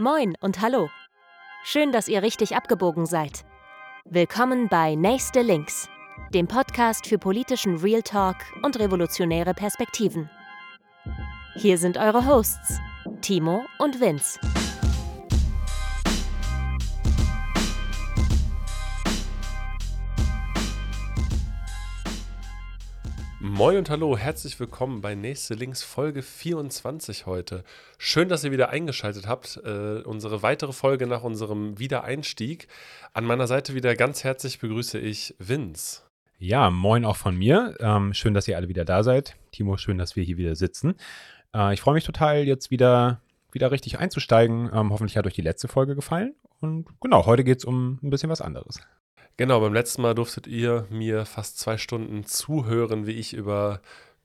Moin und hallo. Schön, dass ihr richtig abgebogen seid. Willkommen bei Nächste Links, dem Podcast für politischen Real Talk und revolutionäre Perspektiven. Hier sind eure Hosts, Timo und Vince. Moin und hallo, herzlich willkommen bei Nächste Links Folge 24 heute. Schön, dass ihr wieder eingeschaltet habt. Äh, unsere weitere Folge nach unserem Wiedereinstieg. An meiner Seite wieder ganz herzlich begrüße ich Vince. Ja, moin auch von mir. Ähm, schön, dass ihr alle wieder da seid. Timo, schön, dass wir hier wieder sitzen. Äh, ich freue mich total, jetzt wieder, wieder richtig einzusteigen. Ähm, hoffentlich hat euch die letzte Folge gefallen. Und genau, heute geht es um ein bisschen was anderes. Genau, beim letzten Mal durftet ihr mir fast zwei Stunden zuhören, wie ich über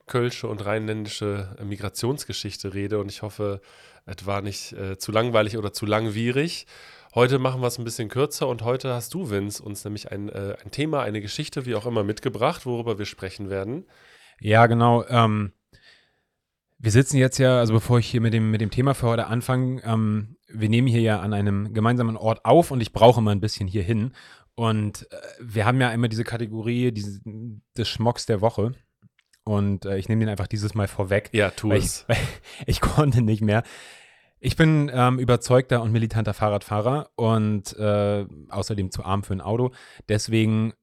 kölsche und rheinländische Migrationsgeschichte rede und ich hoffe, es war nicht äh, zu langweilig oder zu langwierig. Heute machen wir es ein bisschen kürzer und heute hast du, Vince, uns nämlich ein, äh, ein Thema, eine Geschichte, wie auch immer, mitgebracht, worüber wir sprechen werden. Ja, genau. Ähm, wir sitzen jetzt ja, also bevor ich hier mit dem, mit dem Thema für heute anfange, ähm, wir nehmen hier ja an einem gemeinsamen Ort auf und ich brauche mal ein bisschen hier hin. Und äh, wir haben ja immer diese Kategorie diese, des Schmocks der Woche. Und äh, ich nehme den einfach dieses Mal vorweg. Ja, tu es. Ich, ich konnte nicht mehr. Ich bin ähm, überzeugter und militanter Fahrradfahrer und äh, außerdem zu arm für ein Auto. Deswegen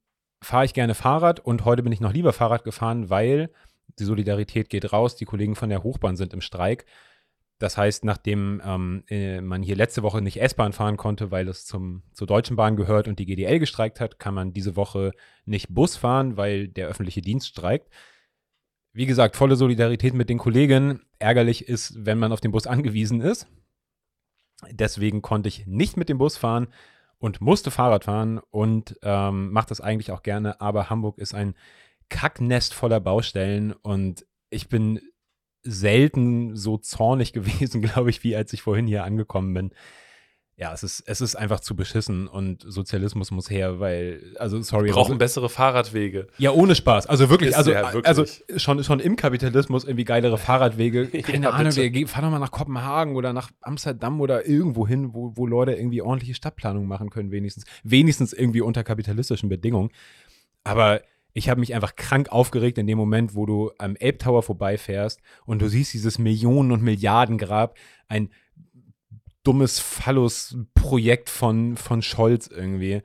fahre ich gerne Fahrrad und heute bin ich noch lieber Fahrrad gefahren, weil die Solidarität geht raus. Die Kollegen von der Hochbahn sind im Streik. Das heißt, nachdem ähm, äh, man hier letzte Woche nicht S-Bahn fahren konnte, weil es zum, zur Deutschen Bahn gehört und die GDL gestreikt hat, kann man diese Woche nicht Bus fahren, weil der öffentliche Dienst streikt. Wie gesagt, volle Solidarität mit den Kollegen. Ärgerlich ist, wenn man auf den Bus angewiesen ist. Deswegen konnte ich nicht mit dem Bus fahren und musste Fahrrad fahren und ähm, mache das eigentlich auch gerne. Aber Hamburg ist ein Kacknest voller Baustellen und ich bin selten so zornig gewesen, glaube ich, wie als ich vorhin hier angekommen bin. Ja, es ist, es ist einfach zu beschissen und Sozialismus muss her, weil, also sorry. Wir brauchen bessere Fahrradwege. Ja, ohne Spaß. Also wirklich, also, ja, wirklich. also schon, schon im Kapitalismus irgendwie geilere Fahrradwege. Keine Ja, Ahnung, wir, fahr doch mal nach Kopenhagen oder nach Amsterdam oder irgendwo hin, wo, wo Leute irgendwie ordentliche Stadtplanung machen können, wenigstens. Wenigstens irgendwie unter kapitalistischen Bedingungen. Aber ich habe mich einfach krank aufgeregt in dem Moment, wo du am Elbtower vorbeifährst und du siehst dieses Millionen- und Milliardengrab, ein dummes Phallus-Projekt von, von Scholz irgendwie.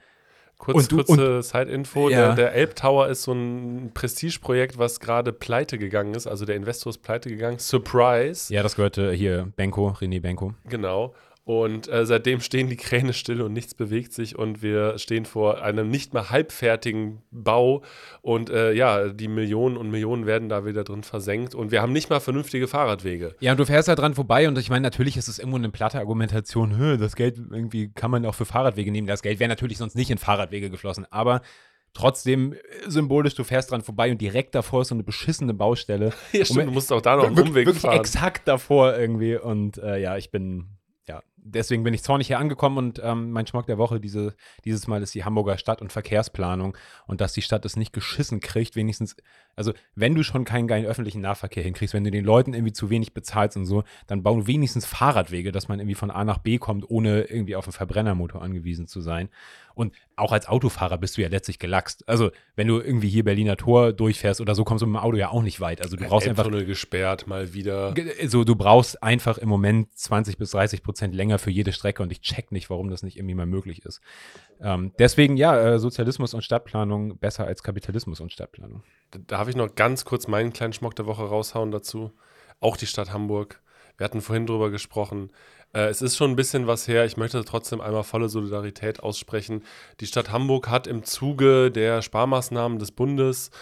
Kurz, du- kurze Side-Info: Ja. der, der Elbtower ist so ein Prestigeprojekt, was gerade pleite gegangen ist. Also der Investor ist pleite gegangen. Surprise. Ja, das gehörte hier Benko, René Benko. Genau. Und äh, seitdem stehen die Kräne still und nichts bewegt sich und wir stehen vor einem nicht mal halbfertigen Bau und äh, ja, die Millionen und Millionen werden da wieder drin versenkt und wir haben nicht mal vernünftige Fahrradwege. Ja, und du fährst da dran vorbei und ich meine, natürlich ist es irgendwo eine platte Argumentation, "Hö, das Geld irgendwie kann man auch für Fahrradwege nehmen. Das Geld wäre natürlich sonst nicht in Fahrradwege geflossen, aber trotzdem äh, symbolisch, du fährst dran vorbei und direkt davor ist so eine beschissene Baustelle. Ja, stimmt, Und- du musst auch da noch einen Umweg fahren. exakt davor irgendwie und äh, ja, ich bin, deswegen bin ich zornig hier angekommen und ähm, mein Schmuck der Woche diese, dieses Mal ist die Hamburger Stadt- und Verkehrsplanung und dass die Stadt es nicht geschissen kriegt, wenigstens, also wenn du schon keinen geilen öffentlichen Nahverkehr hinkriegst, wenn du den Leuten irgendwie zu wenig bezahlst und so, dann bauen wenigstens Fahrradwege, dass man irgendwie von A nach B kommt, ohne irgendwie auf einen Verbrennermotor angewiesen zu sein. Und auch als Autofahrer bist du ja letztlich gelaxt. Also, wenn du irgendwie hier Berliner Tor durchfährst oder so, kommst du mit dem Auto ja auch nicht weit. Also, du brauchst einfach gesperrt, mal wieder. Ge- So, du brauchst einfach im Moment 20 bis 30 Prozent länger für jede Strecke und ich check nicht, warum das nicht irgendwie mal möglich ist. Ähm, deswegen, ja, äh, Sozialismus und Stadtplanung besser als Kapitalismus und Stadtplanung. Darf ich noch ganz kurz meinen kleinen Schmuck der Woche raushauen dazu? Auch die Stadt Hamburg. Wir hatten vorhin drüber gesprochen. Äh, es ist schon ein bisschen was her. Ich möchte trotzdem einmal volle Solidarität aussprechen. Die Stadt Hamburg hat im Zuge der Sparmaßnahmen des Bundes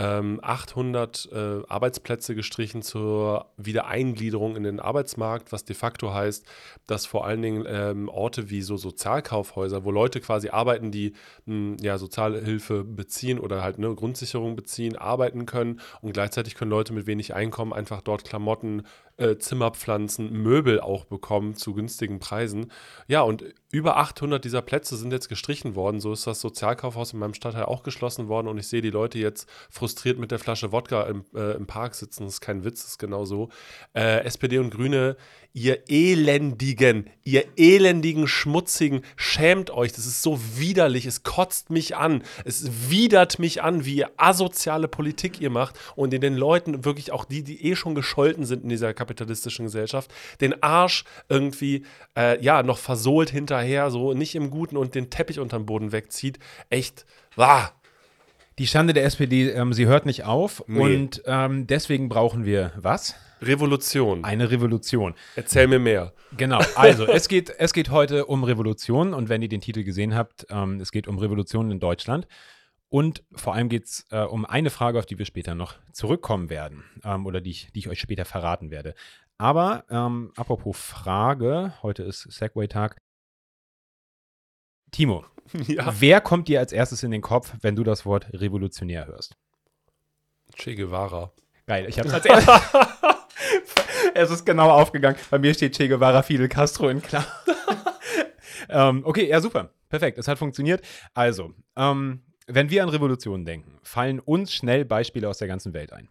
800 äh, Arbeitsplätze gestrichen zur Wiedereingliederung in den Arbeitsmarkt, was de facto heißt, dass vor allen Dingen ähm, Orte wie so Sozialkaufhäuser, wo Leute quasi arbeiten, die mh, ja, Sozialhilfe beziehen oder halt eine Grundsicherung beziehen, arbeiten können und gleichzeitig können Leute mit wenig Einkommen einfach dort Klamotten, äh, Zimmerpflanzen, Möbel auch bekommen zu günstigen Preisen. Ja, und über 800 dieser Plätze sind jetzt gestrichen worden. So ist das Sozialkaufhaus in meinem Stadtteil auch geschlossen worden und ich sehe die Leute jetzt frustriert mit der Flasche Wodka im, äh, im Park sitzen. Das ist kein Witz, das ist genau so. Äh, SPD und Grüne, ihr elendigen, ihr elendigen, schmutzigen, schämt euch. Das ist so widerlich. Es kotzt mich an. Es widert mich an, wie ihr asoziale Politik ihr macht und in den Leuten, wirklich auch die, die eh schon gescholten sind in dieser kapitalistischen Gesellschaft, den Arsch irgendwie, äh, ja, noch versohlt hinterher, so nicht im Guten und den Teppich unterm Boden wegzieht. Echt, wah. Die Schande der SPD, ähm, sie hört nicht auf Nee. und ähm, deswegen brauchen wir was? Revolution. Eine Revolution. Erzähl mir mehr. Genau, also es geht, es geht heute um Revolution und wenn ihr den Titel gesehen habt, ähm, es geht um Revolution in Deutschland. Und vor allem geht es äh, um eine Frage, auf die wir später noch zurückkommen werden ähm, oder die ich, die ich euch später verraten werde. Aber ähm, apropos Frage, heute ist Segway-Tag. Timo, Ja. wer kommt dir als erstes in den Kopf, wenn du das Wort revolutionär hörst? Che Guevara. Geil, ich hab's als erstes. es ist genau aufgegangen. Bei mir steht Che Guevara, Fidel Castro in klar. ähm, okay, ja, super. Perfekt, es hat funktioniert. Also, ähm, wenn wir an Revolutionen denken, fallen uns schnell Beispiele aus der ganzen Welt ein.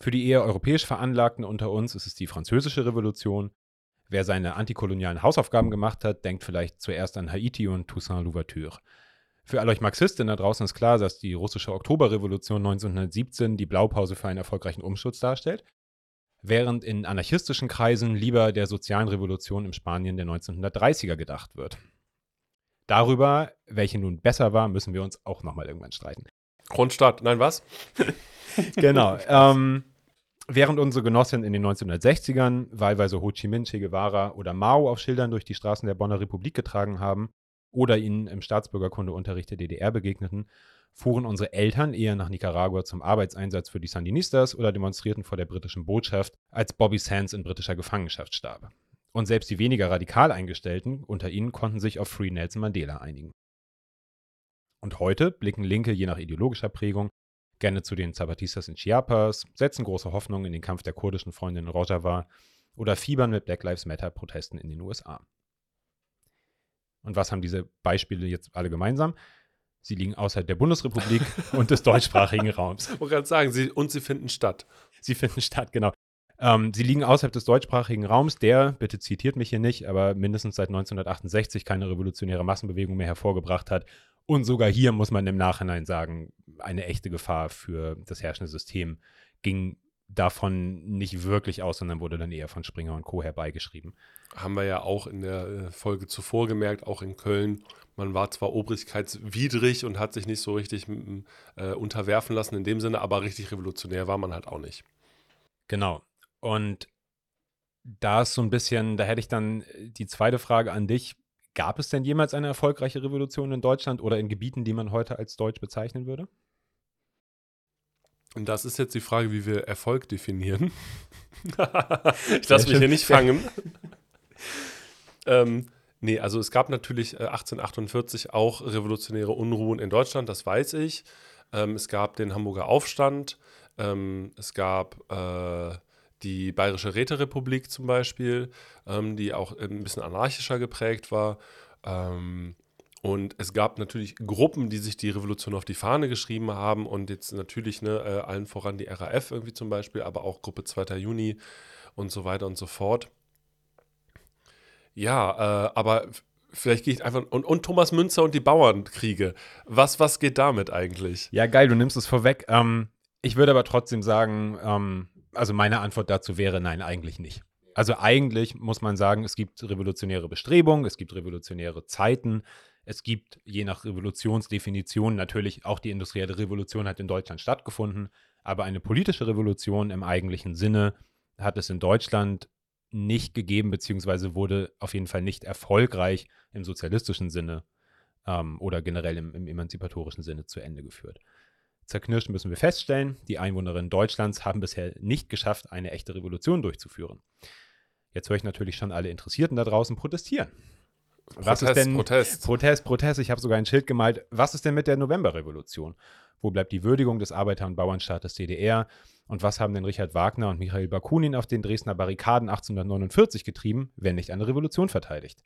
Für die eher europäisch Veranlagten unter uns ist es die Französische Revolution. Wer seine antikolonialen Hausaufgaben gemacht hat, denkt vielleicht zuerst an Haiti und Toussaint Louverture. Für alle euch Marxistinnen da draußen ist klar, dass die russische Oktoberrevolution 1917 die Blaupause für einen erfolgreichen Umsturz darstellt, während in anarchistischen Kreisen lieber der sozialen Revolution im Spanien der 1930er gedacht wird. Darüber, welche nun besser war, müssen wir uns auch nochmal irgendwann streiten. Kronstadt. Nein, was? Genau. ähm, während unsere Genossinnen in den 1960ern wahlweise Ho Chi Minh, Che Guevara oder Mao auf Schildern durch die Straßen der Bonner Republik getragen haben oder ihnen im Staatsbürgerkundeunterricht der DDR begegneten, fuhren unsere Eltern eher nach Nicaragua zum Arbeitseinsatz für die Sandinistas oder demonstrierten vor der britischen Botschaft, als Bobby Sands in britischer Gefangenschaft starb. Und selbst die weniger radikal Eingestellten unter ihnen konnten sich auf Free Nelson Mandela einigen. Und heute blicken Linke je nach ideologischer Prägung gerne zu den Zapatistas in Chiapas, setzen große Hoffnung in den Kampf der kurdischen Freundin in Rojava oder fiebern mit Black Lives Matter-Protesten in den USA. Und was haben diese Beispiele jetzt alle gemeinsam? Sie liegen außerhalb der Bundesrepublik und des deutschsprachigen Raums. Ich wollte gerade sagen, sie, und sie finden statt. Sie finden statt, genau. Ähm, sie liegen außerhalb des deutschsprachigen Raums, der, bitte zitiert mich hier nicht, aber mindestens seit 1968 keine revolutionäre Massenbewegung mehr hervorgebracht hat. Und sogar hier muss man im Nachhinein sagen, eine echte Gefahr für das herrschende System ging davon nicht wirklich aus, sondern wurde dann eher von Springer und Co. herbeigeschrieben. Haben wir ja auch in der äh, Folge zuvor gemerkt, auch in Köln. Man war zwar obrigkeitswidrig und hat sich nicht so richtig äh, unterwerfen lassen in dem Sinne, aber richtig revolutionär war man halt auch nicht. Genau. Und da ist so ein bisschen, da hätte ich dann die zweite Frage an dich. Gab es denn jemals eine erfolgreiche Revolution in Deutschland oder in Gebieten, die man heute als deutsch bezeichnen würde? Und das ist jetzt die Frage, wie wir Erfolg definieren. ich lasse mich hier nicht fangen. ähm, nee, also es gab natürlich äh, 1848 auch revolutionäre Unruhen in Deutschland, das weiß ich. Ähm, es gab den Hamburger Aufstand, ähm, es gab äh, die Bayerische Räterepublik zum Beispiel, ähm, die auch ein bisschen anarchischer geprägt war. Ähm, und es gab natürlich Gruppen, die sich die Revolution auf die Fahne geschrieben haben und jetzt natürlich ne, äh, allen voran die RAF irgendwie zum Beispiel, aber auch Gruppe 2. Juni und so weiter und so fort. Ja, äh, aber vielleicht gehe ich einfach. Und, und Thomas Münzer und die Bauernkriege. Was, was geht damit eigentlich? Ja, geil, du nimmst es vorweg. Ähm, ich würde aber trotzdem sagen, ähm, also meine Antwort dazu wäre nein, eigentlich nicht. Also eigentlich muss man sagen, es gibt revolutionäre Bestrebungen, es gibt revolutionäre Zeiten, es gibt je nach Revolutionsdefinition natürlich auch die industrielle Revolution hat in Deutschland stattgefunden, aber eine politische Revolution im eigentlichen Sinne hat es in Deutschland nicht gegeben, beziehungsweise wurde auf jeden Fall nicht erfolgreich im sozialistischen Sinne ähm, oder generell im, im emanzipatorischen Sinne zu Ende geführt. Zerknirscht müssen wir feststellen, die Einwohnerinnen Deutschlands haben bisher nicht geschafft, eine echte Revolution durchzuführen. Jetzt höre ich natürlich schon alle Interessierten da draußen protestieren. Was ist denn Protest? Protest, Protest. Ich habe sogar ein Schild gemalt. Was ist denn mit der Novemberrevolution? Wo bleibt die Würdigung des Arbeiter- und Bauernstaates DDR? Und was haben denn Richard Wagner und Michael Bakunin auf den Dresdner Barrikaden 1849 getrieben, wenn nicht eine Revolution verteidigt?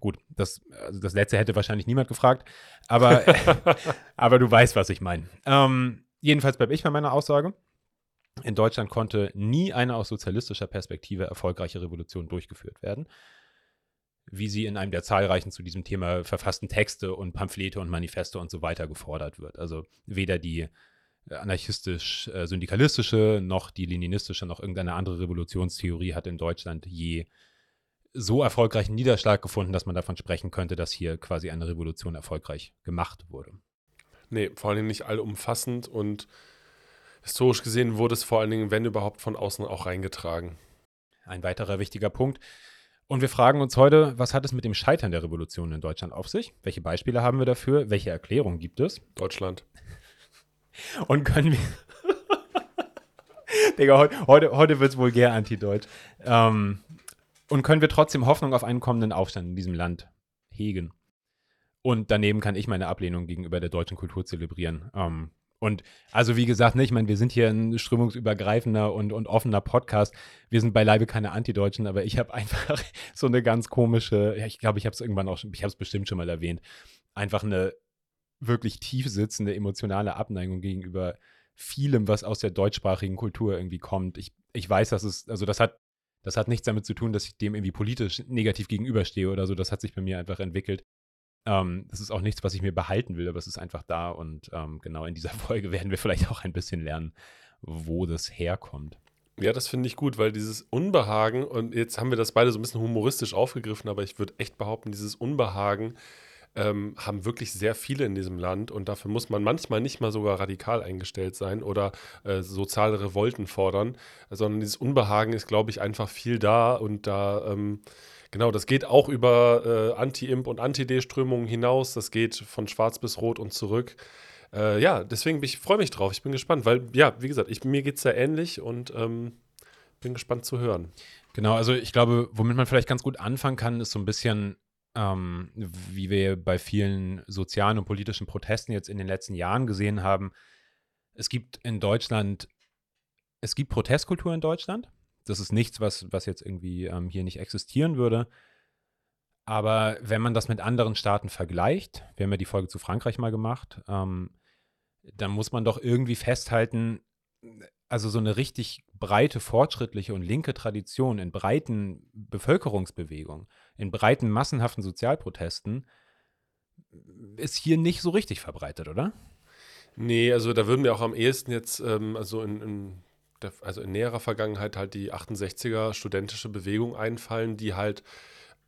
Gut, das, also das letzte hätte wahrscheinlich niemand gefragt, aber, aber du weißt, was ich meine. Ähm, jedenfalls bleibe ich bei meiner Aussage. In Deutschland konnte nie eine aus sozialistischer Perspektive erfolgreiche Revolution durchgeführt werden, wie sie in einem der zahlreichen zu diesem Thema verfassten Texte und Pamphlete und Manifeste und so weiter gefordert wird. Also weder die anarchistisch-syndikalistische noch die leninistische noch irgendeine andere Revolutionstheorie hat in Deutschland je so erfolgreichen Niederschlag gefunden, dass man davon sprechen könnte, dass hier quasi eine Revolution erfolgreich gemacht wurde. Nee, vor allen Dingen nicht allumfassend und historisch gesehen wurde es vor allen Dingen, wenn überhaupt, von außen auch reingetragen. Ein weiterer wichtiger Punkt. Und wir fragen uns heute, was hat es mit dem Scheitern der Revolution in Deutschland auf sich? Welche Beispiele haben wir dafür? Welche Erklärungen gibt es? Deutschland. Und können wir. Digga, heute, heute, heute wird es vulgär anti-deutsch. Ähm, und können wir trotzdem Hoffnung auf einen kommenden Aufstand in diesem Land hegen? Und daneben kann ich meine Ablehnung gegenüber der deutschen Kultur zelebrieren. Ähm, und also wie gesagt, ne, ich meine, wir sind hier ein strömungsübergreifender und, und offener Podcast. Wir sind beileibe keine Antideutschen, aber ich habe einfach so eine ganz komische, ja, ich glaube, ich habe es irgendwann auch schon, ich habe es bestimmt schon mal erwähnt, einfach eine wirklich tief sitzende emotionale Abneigung gegenüber vielem, was aus der deutschsprachigen Kultur irgendwie kommt. Ich, ich weiß, dass es, also das hat, das hat nichts damit zu tun, dass ich dem irgendwie politisch negativ gegenüberstehe oder so. Das hat sich bei mir einfach entwickelt. Ähm, das ist auch nichts, was ich mir behalten will, aber es ist einfach da und ähm, genau in dieser Folge werden wir vielleicht auch ein bisschen lernen, wo das herkommt. Ja, das finde ich gut, weil dieses Unbehagen, und jetzt haben wir das beide so ein bisschen humoristisch aufgegriffen, aber ich würde echt behaupten, dieses Unbehagen ähm, haben wirklich sehr viele in diesem Land und dafür muss man manchmal nicht mal sogar radikal eingestellt sein oder äh, soziale Revolten fordern, sondern dieses Unbehagen ist, glaube ich, einfach viel da und da ähm, Genau, das geht auch über äh, Anti-Imp und Anti-D-Strömungen hinaus. Das geht von schwarz bis rot und zurück. Äh, ja, deswegen ich freue mich drauf. Ich bin gespannt, weil, ja, wie gesagt, ich, mir geht es ja ähnlich und ähm, bin gespannt zu hören. Genau, also ich glaube, womit man vielleicht ganz gut anfangen kann, ist so ein bisschen, ähm, wie wir bei vielen sozialen und politischen Protesten jetzt in den letzten Jahren gesehen haben. Es gibt in Deutschland, es gibt Protestkultur in Deutschland das ist nichts, was, was jetzt irgendwie ähm, hier nicht existieren würde. Aber wenn man das mit anderen Staaten vergleicht, wir haben ja die Folge zu Frankreich mal gemacht, ähm, dann muss man doch irgendwie festhalten, also so eine richtig breite, fortschrittliche und linke Tradition in breiten Bevölkerungsbewegungen, in breiten, massenhaften Sozialprotesten, ist hier nicht so richtig verbreitet, oder? Nee, also da würden wir auch am ehesten jetzt, ähm, also in, in der, also in näherer Vergangenheit halt die 68er studentische Bewegung einfallen, die halt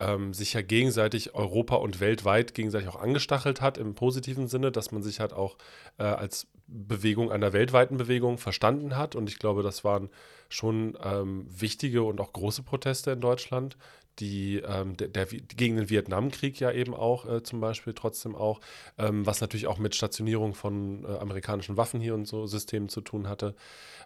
ähm, sich ja gegenseitig Europa und weltweit gegenseitig auch angestachelt hat im positiven Sinne, dass man sich halt auch äh, als Bewegung einer weltweiten Bewegung verstanden hat. Und ich glaube, das waren schon ähm, wichtige und auch große Proteste in Deutschland, die, ähm, der, der, gegen den Vietnamkrieg ja eben auch äh, zum Beispiel trotzdem auch, ähm, was natürlich auch mit Stationierung von äh, amerikanischen Waffen hier und so Systemen zu tun hatte.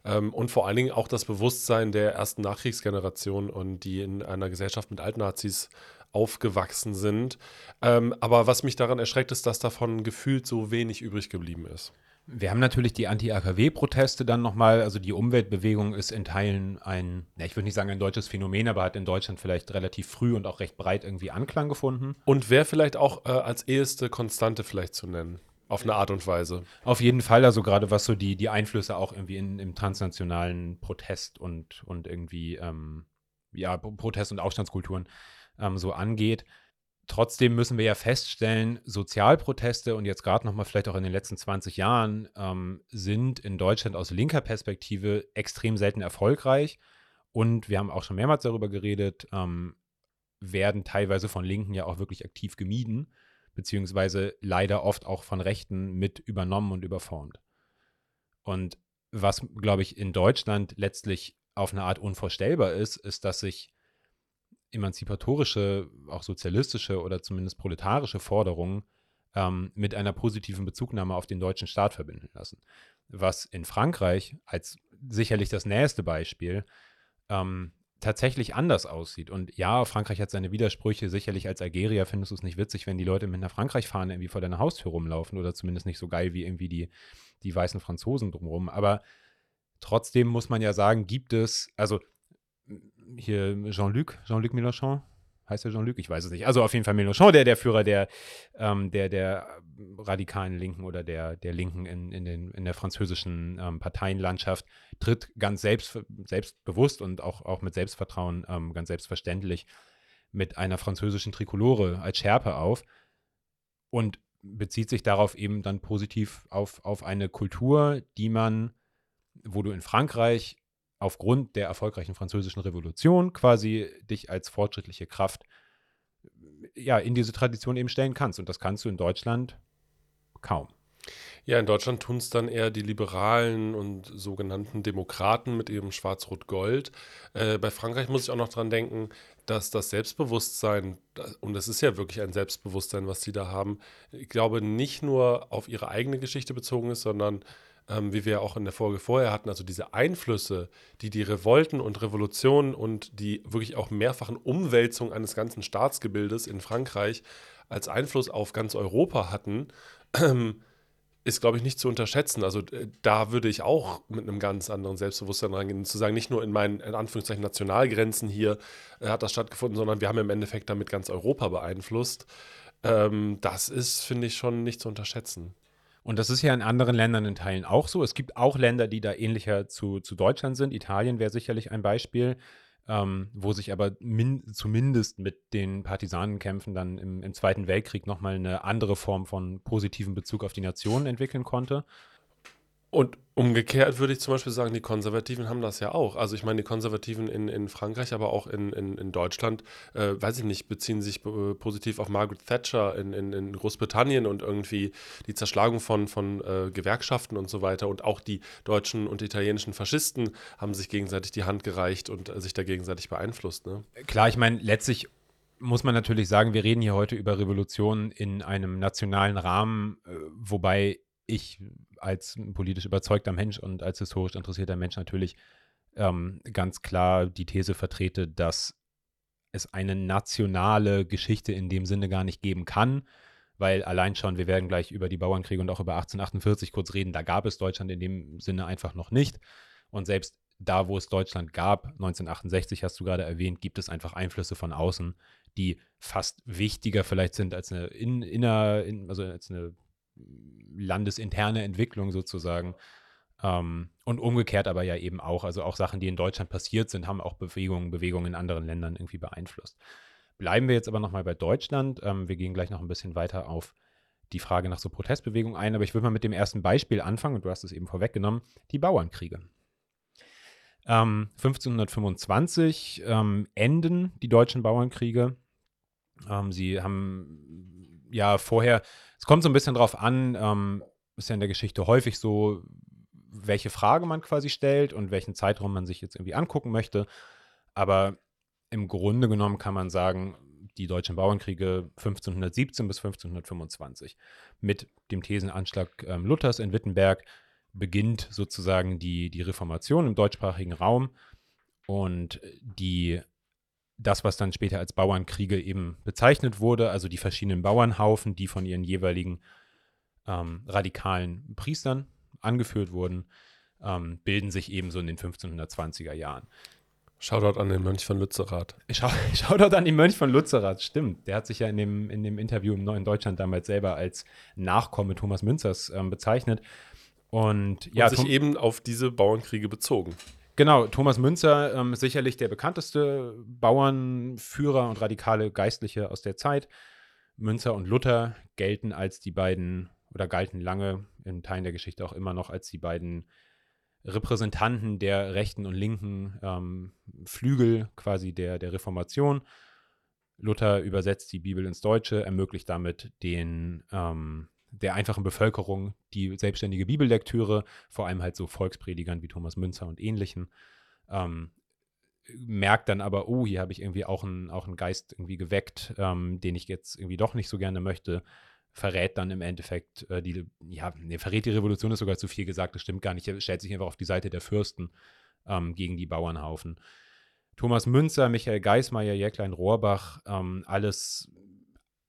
Ähm, und vor allen Dingen auch das Bewusstsein der ersten Nachkriegsgeneration und die in einer Gesellschaft mit Altnazis aufgewachsen sind. Ähm, aber was mich daran erschreckt, ist, dass davon gefühlt so wenig übrig geblieben ist. Wir haben natürlich die Anti-AKW-Proteste dann nochmal. Also die Umweltbewegung ist in Teilen ein, ja, ich würde nicht sagen ein deutsches Phänomen, aber hat in Deutschland vielleicht relativ früh und auch recht breit irgendwie Anklang gefunden. Und wäre vielleicht auch äh, als eheste Konstante vielleicht zu nennen. Auf eine Art und Weise. Auf jeden Fall, also gerade was so die, die Einflüsse auch irgendwie in, im transnationalen Protest und, und irgendwie, ähm, ja, Protest- und Aufstandskulturen ähm, so angeht. Trotzdem müssen wir ja feststellen, Sozialproteste und jetzt gerade nochmal vielleicht auch in den letzten 20 Jahren ähm, sind in Deutschland aus linker Perspektive extrem selten erfolgreich. Und wir haben auch schon mehrmals darüber geredet, ähm, werden teilweise von Linken ja auch wirklich aktiv gemieden, beziehungsweise leider oft auch von Rechten mit übernommen und überformt. Und was, glaube ich, in Deutschland letztlich auf eine Art unvorstellbar ist, ist, dass sich emanzipatorische, auch sozialistische oder zumindest proletarische Forderungen ähm, mit einer positiven Bezugnahme auf den deutschen Staat verbinden lassen. Was in Frankreich als sicherlich das nächste Beispiel ähm, tatsächlich anders aussieht. Und ja, Frankreich hat seine Widersprüche. Sicherlich als Algerier findest du es nicht witzig, wenn die Leute mit einer Frankreich-Fahne irgendwie vor deiner Haustür rumlaufen oder zumindest nicht so geil wie irgendwie die, die weißen Franzosen drumherum. Aber trotzdem muss man ja sagen, gibt es, also hier Jean-Luc, Jean-Luc Mélenchon, heißt der Jean-Luc? Ich weiß es nicht. Also auf jeden Fall Mélenchon, der, der Führer der, ähm, der, der radikalen Linken oder der, der Linken in, in, den, in der französischen ähm, Parteienlandschaft, tritt ganz selbst, selbstbewusst und auch, auch mit Selbstvertrauen ähm, ganz selbstverständlich mit einer französischen Trikolore als Schärpe auf und bezieht sich darauf eben dann positiv auf, auf eine Kultur, die man, wo du in Frankreich aufgrund der erfolgreichen französischen Revolution quasi dich als fortschrittliche Kraft ja in diese Tradition eben stellen kannst. Und das kannst du in Deutschland kaum. Ja, in Deutschland tun es dann eher die Liberalen und sogenannten Demokraten mit ihrem Schwarz-Rot-Gold. Äh, bei Frankreich muss ich auch noch dran denken, dass das Selbstbewusstsein, und es ist ja wirklich ein Selbstbewusstsein, was sie da haben, ich glaube, nicht nur auf ihre eigene Geschichte bezogen ist, sondern ähm, wie wir auch in der Folge vorher hatten, also diese Einflüsse, die die Revolten und Revolutionen und die wirklich auch mehrfachen Umwälzungen eines ganzen Staatsgebildes in Frankreich als Einfluss auf ganz Europa hatten, ist, glaube ich, nicht zu unterschätzen. Also äh, da würde ich auch mit einem ganz anderen Selbstbewusstsein reingehen, zu sagen, nicht nur in meinen, in Anführungszeichen, Nationalgrenzen hier äh, hat das stattgefunden, sondern wir haben im Endeffekt damit ganz Europa beeinflusst. Ähm, das ist, finde ich, schon nicht zu unterschätzen. Und das ist ja in anderen Ländern in Teilen auch so. Es gibt auch Länder, die da ähnlicher zu, zu Deutschland sind. Italien wäre sicherlich ein Beispiel, ähm, wo sich aber min zumindest mit den Partisanenkämpfen dann im, im Zweiten Weltkrieg nochmal eine andere Form von positivem Bezug auf die Nation entwickeln konnte. Und umgekehrt würde ich zum Beispiel sagen, die Konservativen haben das ja auch. Also ich meine, die Konservativen in, in Frankreich, aber auch in, in, in Deutschland, äh, weiß ich nicht, beziehen sich äh, positiv auf Margaret Thatcher in, in, in Großbritannien und irgendwie die Zerschlagung von, von äh, Gewerkschaften und so weiter. Und auch die deutschen und italienischen Faschisten haben sich gegenseitig die Hand gereicht und äh, sich da gegenseitig beeinflusst. Ne? Klar, ich meine, letztlich muss man natürlich sagen, wir reden hier heute über Revolutionen in einem nationalen Rahmen, äh, wobei ich als politisch überzeugter Mensch und als historisch interessierter Mensch natürlich ähm, ganz klar die These vertrete, dass es eine nationale Geschichte in dem Sinne gar nicht geben kann, weil allein schon, wir werden gleich über die Bauernkriege und auch über 1848 kurz reden, da gab es Deutschland in dem Sinne einfach noch nicht. Und selbst da, wo es Deutschland gab, 1968 hast du gerade erwähnt, gibt es einfach Einflüsse von außen, die fast wichtiger vielleicht sind als eine in, inner, in, also als eine landesinterne Entwicklung sozusagen. Ähm, und umgekehrt aber ja eben auch, also auch Sachen, die in Deutschland passiert sind, haben auch Bewegungen, Bewegungen in anderen Ländern irgendwie beeinflusst. Bleiben wir jetzt aber nochmal bei Deutschland. Ähm, wir gehen gleich noch ein bisschen weiter auf die Frage nach so Protestbewegungen ein, aber ich würde mal mit dem ersten Beispiel anfangen, und du hast es eben vorweggenommen, die Bauernkriege. Ähm, 1525 ähm, enden die deutschen Bauernkriege. Ähm, sie haben ja vorher es kommt so ein bisschen drauf an, ähm, ist ja in der Geschichte häufig so, welche Frage man quasi stellt und welchen Zeitraum man sich jetzt irgendwie angucken möchte. Aber im Grunde genommen kann man sagen, die deutschen Bauernkriege 1517 bis 1525. Mit dem Thesenanschlag ähm, Luthers in Wittenberg beginnt sozusagen die, die Reformation im deutschsprachigen Raum und die das, was dann später als Bauernkriege eben bezeichnet wurde, also die verschiedenen Bauernhaufen, die von ihren jeweiligen ähm, radikalen Priestern angeführt wurden, ähm, bilden sich eben so in den 1520er Jahren. Shoutout an den Mönch von Lützerath. Schau, Shoutout an den Mönch von Lützerath, stimmt. Der hat sich ja in dem, in dem Interview im Neuen Deutschland damals selber als Nachkomme Thomas Münzers ähm, bezeichnet. Und, ja, Und sich eben auf diese Bauernkriege bezogen. Genau, Thomas Münzer ähm, sicherlich der bekannteste Bauernführer und radikale Geistliche aus der Zeit. Münzer und Luther gelten als die beiden oder galten lange in Teilen der Geschichte auch immer noch als die beiden Repräsentanten der rechten und linken ähm, Flügel quasi der, der Reformation. Luther übersetzt die Bibel ins Deutsche, ermöglicht damit den ähm, der einfachen Bevölkerung die selbstständige Bibellektüre, vor allem halt so Volkspredigern wie Thomas Münzer und ähnlichen. Ähm, merkt dann aber, oh, hier habe ich irgendwie auch einen, auch einen Geist irgendwie geweckt, ähm, den ich jetzt irgendwie doch nicht so gerne möchte. Verrät dann im Endeffekt äh, die, ja, nee, verrät die Revolution ist sogar zu viel gesagt, das stimmt gar nicht. Er stellt sich einfach auf die Seite der Fürsten ähm, gegen die Bauernhaufen. Thomas Münzer, Michael Geismeier, Jäcklein Rohrbach, ähm, alles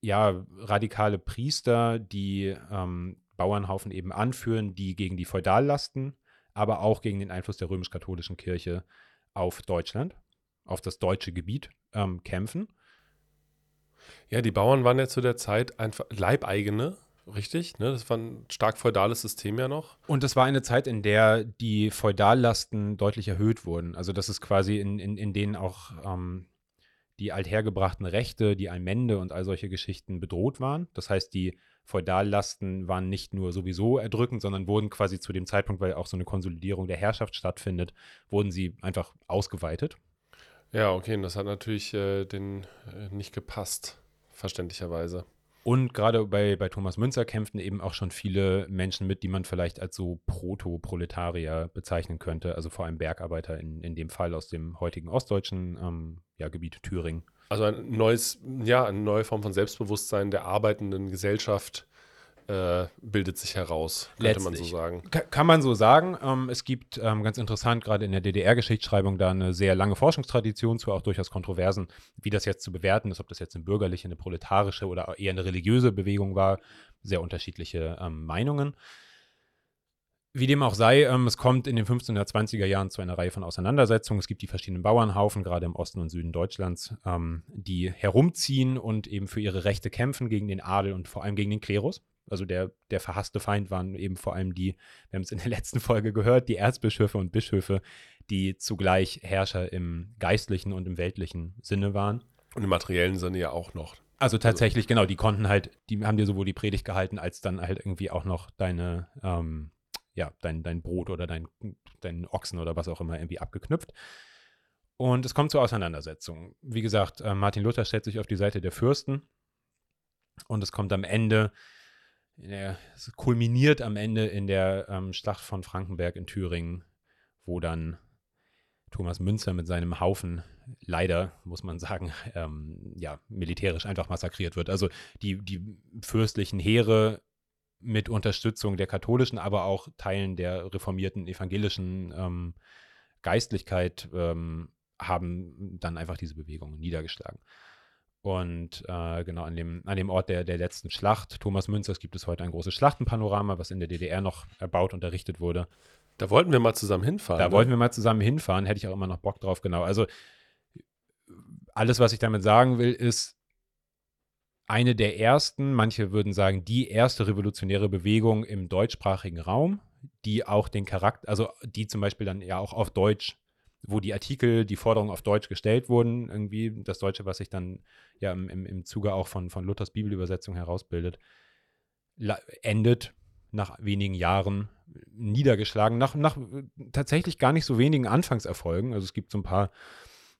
ja, radikale Priester, die ähm, Bauernhaufen eben anführen, die gegen die Feudallasten, aber auch gegen den Einfluss der römisch-katholischen Kirche auf Deutschland, auf das deutsche Gebiet ähm, kämpfen. Ja, die Bauern waren ja zu der Zeit einfach Leibeigene, richtig? Ne? Das war ein stark feudales System ja noch. Und es war eine Zeit, in der die Feudallasten deutlich erhöht wurden. Also das ist quasi in, in, in denen auch ähm, die althergebrachten Rechte, die Allmende und all solche Geschichten bedroht waren. Das heißt, die Feudallasten waren nicht nur sowieso erdrückend, sondern wurden quasi zu dem Zeitpunkt, weil auch so eine Konsolidierung der Herrschaft stattfindet, wurden sie einfach ausgeweitet. Ja, okay, und das hat natürlich äh, den äh, nicht gepasst, verständlicherweise. Und gerade bei, bei Thomas Münzer kämpften eben auch schon viele Menschen mit, die man vielleicht als so Proto-Proletarier bezeichnen könnte, also vor allem Bergarbeiter in, in dem Fall aus dem heutigen ostdeutschen ähm, ja, Gebiet Thüringen. Also ein neues, ja, eine neue Form von Selbstbewusstsein der arbeitenden Gesellschaft äh, bildet sich heraus, könnte Letztlich. man so sagen. kann man so sagen. Ähm, es gibt ähm, ganz interessant gerade in der DDR-Geschichtsschreibung da eine sehr lange Forschungstradition zu, auch durchaus Kontroversen, wie das jetzt zu bewerten ist, ob das jetzt eine bürgerliche, eine proletarische oder eher eine religiöse Bewegung war. Sehr unterschiedliche ähm, Meinungen. Wie dem auch sei, ähm, es kommt in den 1520er Jahren zu einer Reihe von Auseinandersetzungen. Es gibt die verschiedenen Bauernhaufen, gerade im Osten und Süden Deutschlands, ähm, die herumziehen und eben für ihre Rechte kämpfen gegen den Adel und vor allem gegen den Klerus. Also der, der verhasste Feind waren eben vor allem die, wir haben es in der letzten Folge gehört, die Erzbischöfe und Bischöfe, die zugleich Herrscher im geistlichen und im weltlichen Sinne waren. Und im materiellen Sinne ja auch noch. Also tatsächlich, also, genau, die konnten halt, die haben dir sowohl die Predigt gehalten, als dann halt irgendwie auch noch deine, ähm, ja, dein, dein Brot oder dein, dein Ochsen oder was auch immer irgendwie abgeknüpft. Und es kommt zur Auseinandersetzung. Wie gesagt, äh, Martin Luther stellt sich auf die Seite der Fürsten und es kommt am Ende der, es kulminiert am Ende in der ähm, Schlacht von Frankenberg in Thüringen, wo dann Thomas Münzer mit seinem Haufen leider, muss man sagen, ähm, ja, militärisch einfach massakriert wird. Also die, die fürstlichen Heere mit Unterstützung der katholischen, aber auch Teilen der reformierten evangelischen ähm, Geistlichkeit ähm, haben dann einfach diese Bewegung niedergeschlagen. Und äh, genau an dem, an dem Ort der, der letzten Schlacht, Thomas Münzers, gibt es heute ein großes Schlachtenpanorama, was in der DDR noch erbaut und errichtet wurde. Da wollten wir mal zusammen hinfahren. Da ne? wollten wir mal zusammen hinfahren, hätte ich auch immer noch Bock drauf, genau. Also alles, was ich damit sagen will, ist eine der ersten, manche würden sagen, die erste revolutionäre Bewegung im deutschsprachigen Raum, die auch den Charakter, also die zum Beispiel dann ja auch auf Deutsch wo die Artikel, die Forderungen auf Deutsch gestellt wurden, irgendwie das Deutsche, was sich dann ja im, im, Zuge auch von, von Luthers Bibelübersetzung herausbildet, endet nach wenigen Jahren niedergeschlagen, nach, nach tatsächlich gar nicht so wenigen Anfangserfolgen. Also es gibt so ein paar,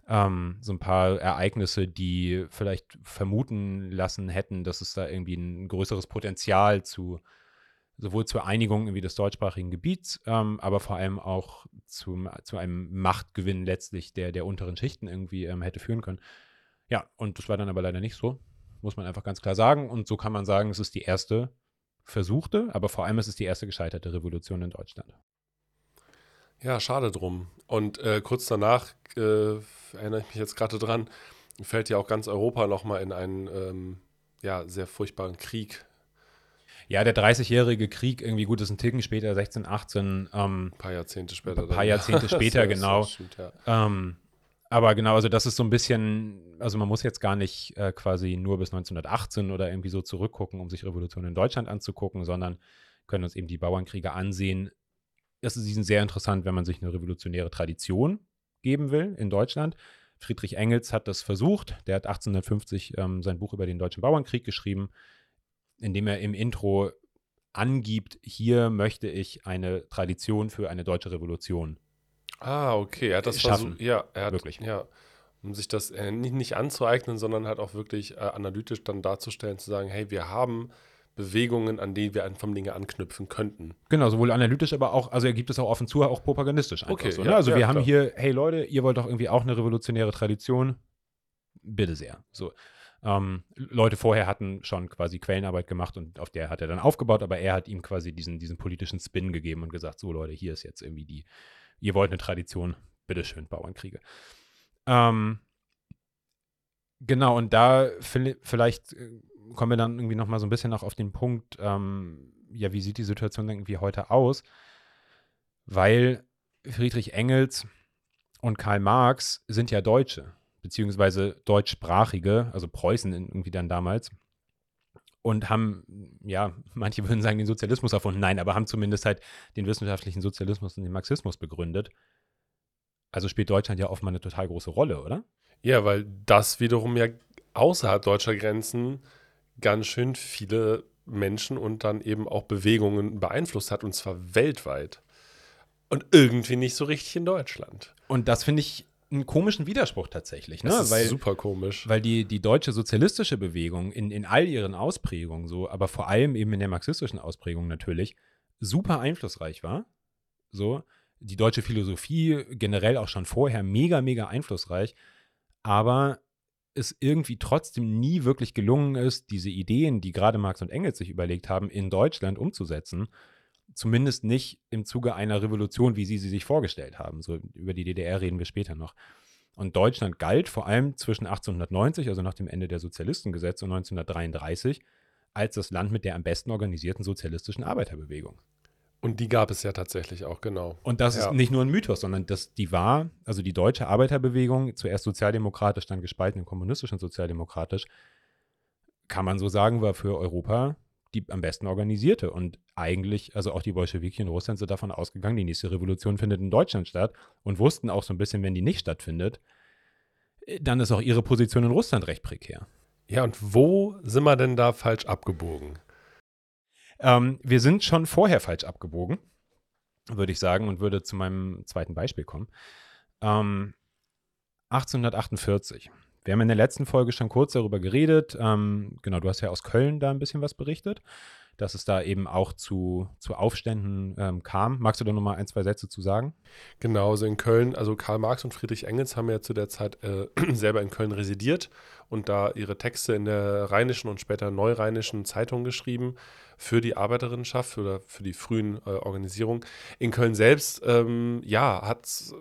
ähm, so ein paar Ereignisse, die vielleicht vermuten lassen hätten, dass es da irgendwie ein größeres Potenzial zu sowohl zur Einigung irgendwie des deutschsprachigen Gebiets, ähm, aber vor allem auch zum, zu einem Machtgewinn letztlich der, der unteren Schichten irgendwie ähm, hätte führen können. Ja, und das war dann aber leider nicht so, muss man einfach ganz klar sagen. Und so kann man sagen, es ist die erste versuchte, aber vor allem ist es die erste gescheiterte Revolution in Deutschland. Ja, schade drum. Und äh, kurz danach, äh, erinnere ich mich jetzt gerade dran, fällt ja auch ganz Europa nochmal in einen ähm, ja, sehr furchtbaren Krieg ja, der 30-jährige Krieg, irgendwie gut, das ist ein Ticken später, 16, 18. Ähm, ein paar Jahrzehnte später. Ein paar Jahrzehnte später, genau. Stimmt, ja. ähm, aber genau, also das ist so ein bisschen, also man muss jetzt gar nicht äh, quasi nur bis 1918 oder irgendwie so zurückgucken, um sich Revolution in Deutschland anzugucken, sondern können uns eben die Bauernkriege ansehen. Das ist sehr interessant, wenn man sich eine revolutionäre Tradition geben will in Deutschland. Friedrich Engels hat das versucht. Der hat 1850 ähm, sein Buch über den Deutschen Bauernkrieg geschrieben indem er im Intro angibt, hier möchte ich eine Tradition für eine deutsche Revolution. Ah, okay. Er hat das schaffen. Ja, er hat wirklich. Ja, um sich das äh, nicht, nicht anzueignen, sondern halt auch wirklich äh, analytisch dann darzustellen, zu sagen, hey, wir haben Bewegungen, an denen wir vom Dinge anknüpfen könnten. Genau, sowohl analytisch, aber auch, also er gibt es auch offen zu, auch propagandistisch. Okay, so, ne? ja, Also ja, wir klar. haben hier, hey Leute, ihr wollt doch irgendwie auch eine revolutionäre Tradition. Bitte sehr. So. Ähm, Leute vorher hatten schon quasi Quellenarbeit gemacht und auf der hat er dann aufgebaut, aber er hat ihm quasi diesen, diesen politischen Spin gegeben und gesagt, so Leute, hier ist jetzt irgendwie die, ihr wollt eine Tradition, bitteschön, Bauernkriege. Ähm, genau, und da vielleicht äh, kommen wir dann irgendwie nochmal so ein bisschen auch auf den Punkt, ähm, ja, wie sieht die Situation irgendwie heute aus? Weil Friedrich Engels und Karl Marx sind ja Deutsche beziehungsweise deutschsprachige, also Preußen irgendwie dann damals, und haben, ja, manche würden sagen, den Sozialismus erfunden. Nein, aber haben zumindest halt den wissenschaftlichen Sozialismus und den Marxismus begründet. Also spielt Deutschland ja offenbar eine total große Rolle, oder? Ja, weil das wiederum ja außerhalb deutscher Grenzen ganz schön viele Menschen und dann eben auch Bewegungen beeinflusst hat, und zwar weltweit. Und irgendwie nicht so richtig in Deutschland. Und das finde ich einen komischen Widerspruch tatsächlich. Ne? Das ist weil, super komisch. Weil die, die deutsche sozialistische Bewegung in, in all ihren Ausprägungen so, aber vor allem eben in der marxistischen Ausprägung natürlich, super einflussreich war. So, die deutsche Philosophie generell auch schon vorher mega, mega einflussreich. Aber es irgendwie trotzdem nie wirklich gelungen ist, diese Ideen, die gerade Marx und Engels sich überlegt haben, in Deutschland umzusetzen. Zumindest nicht im Zuge einer Revolution, wie sie sie sich vorgestellt haben. So über die DDR reden wir später noch. Und Deutschland galt vor allem zwischen 1890, also nach dem Ende der Sozialistengesetze, und 1933 als das Land mit der am besten organisierten sozialistischen Arbeiterbewegung. Und die gab es ja tatsächlich auch, genau. Und das ja. ist nicht nur ein Mythos, sondern das, die war, also die deutsche Arbeiterbewegung, zuerst sozialdemokratisch, dann gespalten in kommunistisch und sozialdemokratisch, kann man so sagen, war für Europa die am besten organisierte. Und eigentlich, also auch die Bolschewiki in Russland sind davon ausgegangen, die nächste Revolution findet in Deutschland statt und wussten auch so ein bisschen, wenn die nicht stattfindet, dann ist auch ihre Position in Russland recht prekär. Ja, und wo sind wir denn da falsch abgebogen? Ähm, wir sind schon vorher falsch abgebogen, würde ich sagen, und würde zu meinem zweiten Beispiel kommen. Ähm, 1848. Wir haben in der letzten Folge schon kurz darüber geredet. Ähm, genau, du hast ja aus Köln da ein bisschen was berichtet, dass es da eben auch zu, zu Aufständen ähm, kam. Magst du da nochmal ein, zwei Sätze zu sagen? Genau, also in Köln, also Karl Marx und Friedrich Engels haben ja zu der Zeit äh, selber in Köln residiert und da ihre Texte in der Rheinischen und später Neurheinischen Zeitung geschrieben für die Arbeiterinnenschaft oder für die frühen äh, Organisierungen. In Köln selbst, ähm, ja, hat es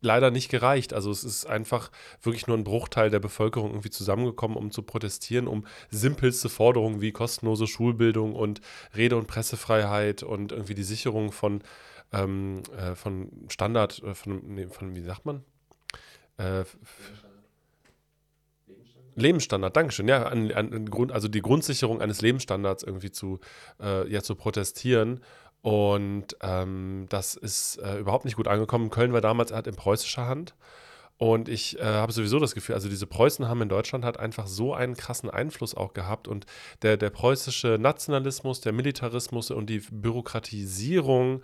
leider nicht gereicht. Also es ist einfach wirklich nur ein Bruchteil der Bevölkerung irgendwie zusammengekommen, um zu protestieren, um simpelste Forderungen wie kostenlose Schulbildung und Rede- und Pressefreiheit und irgendwie die Sicherung von, ähm, äh, von Standard, äh, von, nee, von, wie sagt man? Äh, Lebensstandard, Dankeschön, ja, an, an Grund, also die Grundsicherung eines Lebensstandards irgendwie zu, äh, ja, zu protestieren. Und ähm, das ist äh, überhaupt nicht gut angekommen. Köln war damals halt in preußischer Hand. Und ich äh, habe sowieso das Gefühl, also diese Preußen haben in Deutschland halt einfach so einen krassen Einfluss auch gehabt. Und der, der preußische Nationalismus, der Militarismus und die Bürokratisierung,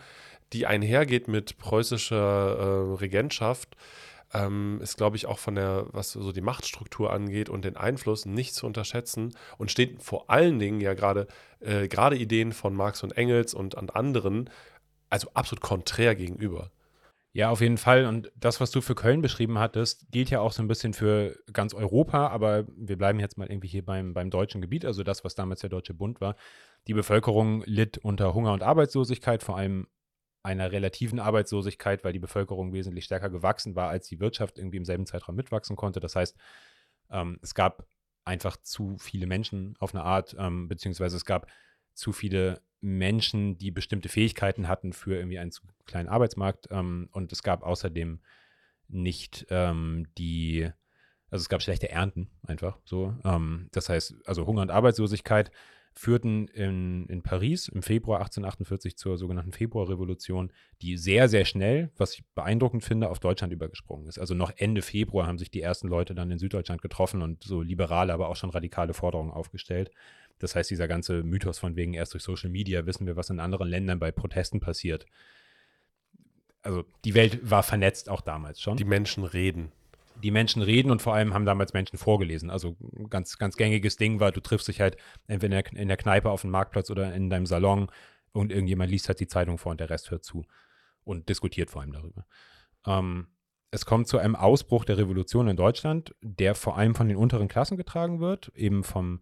die einhergeht mit preußischer äh, Regentschaft, ähm, ist, glaube ich, auch von der, was so die Machtstruktur angeht und den Einfluss nicht zu unterschätzen und steht vor allen Dingen ja gerade äh, gerade Ideen von Marx und Engels und an anderen also absolut konträr gegenüber. Ja, auf jeden Fall. Und das, was du für Köln beschrieben hattest, gilt ja auch so ein bisschen für ganz Europa. Aber wir bleiben jetzt mal irgendwie hier beim, beim deutschen Gebiet, also das, was damals der Deutsche Bund war. Die Bevölkerung litt unter Hunger und Arbeitslosigkeit, vor allem einer relativen Arbeitslosigkeit, weil die Bevölkerung wesentlich stärker gewachsen war, als die Wirtschaft irgendwie im selben Zeitraum mitwachsen konnte. Das heißt, ähm, es gab einfach zu viele Menschen auf eine Art, ähm, beziehungsweise es gab zu viele Menschen, die bestimmte Fähigkeiten hatten für irgendwie einen zu kleinen Arbeitsmarkt. Ähm, und es gab außerdem nicht ähm, die, also es gab schlechte Ernten einfach so. Ähm, das heißt, also Hunger und Arbeitslosigkeit führten in, in Paris im Februar 1848 zur sogenannten Februarrevolution, die sehr, sehr schnell, was ich beeindruckend finde, auf Deutschland übergesprungen ist. Also noch Ende Februar haben sich die ersten Leute dann in Süddeutschland getroffen und so liberale, aber auch schon radikale Forderungen aufgestellt. Das heißt, dieser ganze Mythos von wegen erst durch Social Media wissen wir, was in anderen Ländern bei Protesten passiert. Also die Welt war vernetzt auch damals schon. Die Menschen reden die Menschen reden und vor allem haben damals Menschen vorgelesen. Also ganz, ganz gängiges Ding war, du triffst dich halt entweder in der, in der Kneipe auf dem Marktplatz oder in deinem Salon und irgendjemand liest halt die Zeitung vor und der Rest hört zu und diskutiert vor allem darüber. Ähm, es kommt zu einem Ausbruch der Revolution in Deutschland, der vor allem von den unteren Klassen getragen wird, eben vom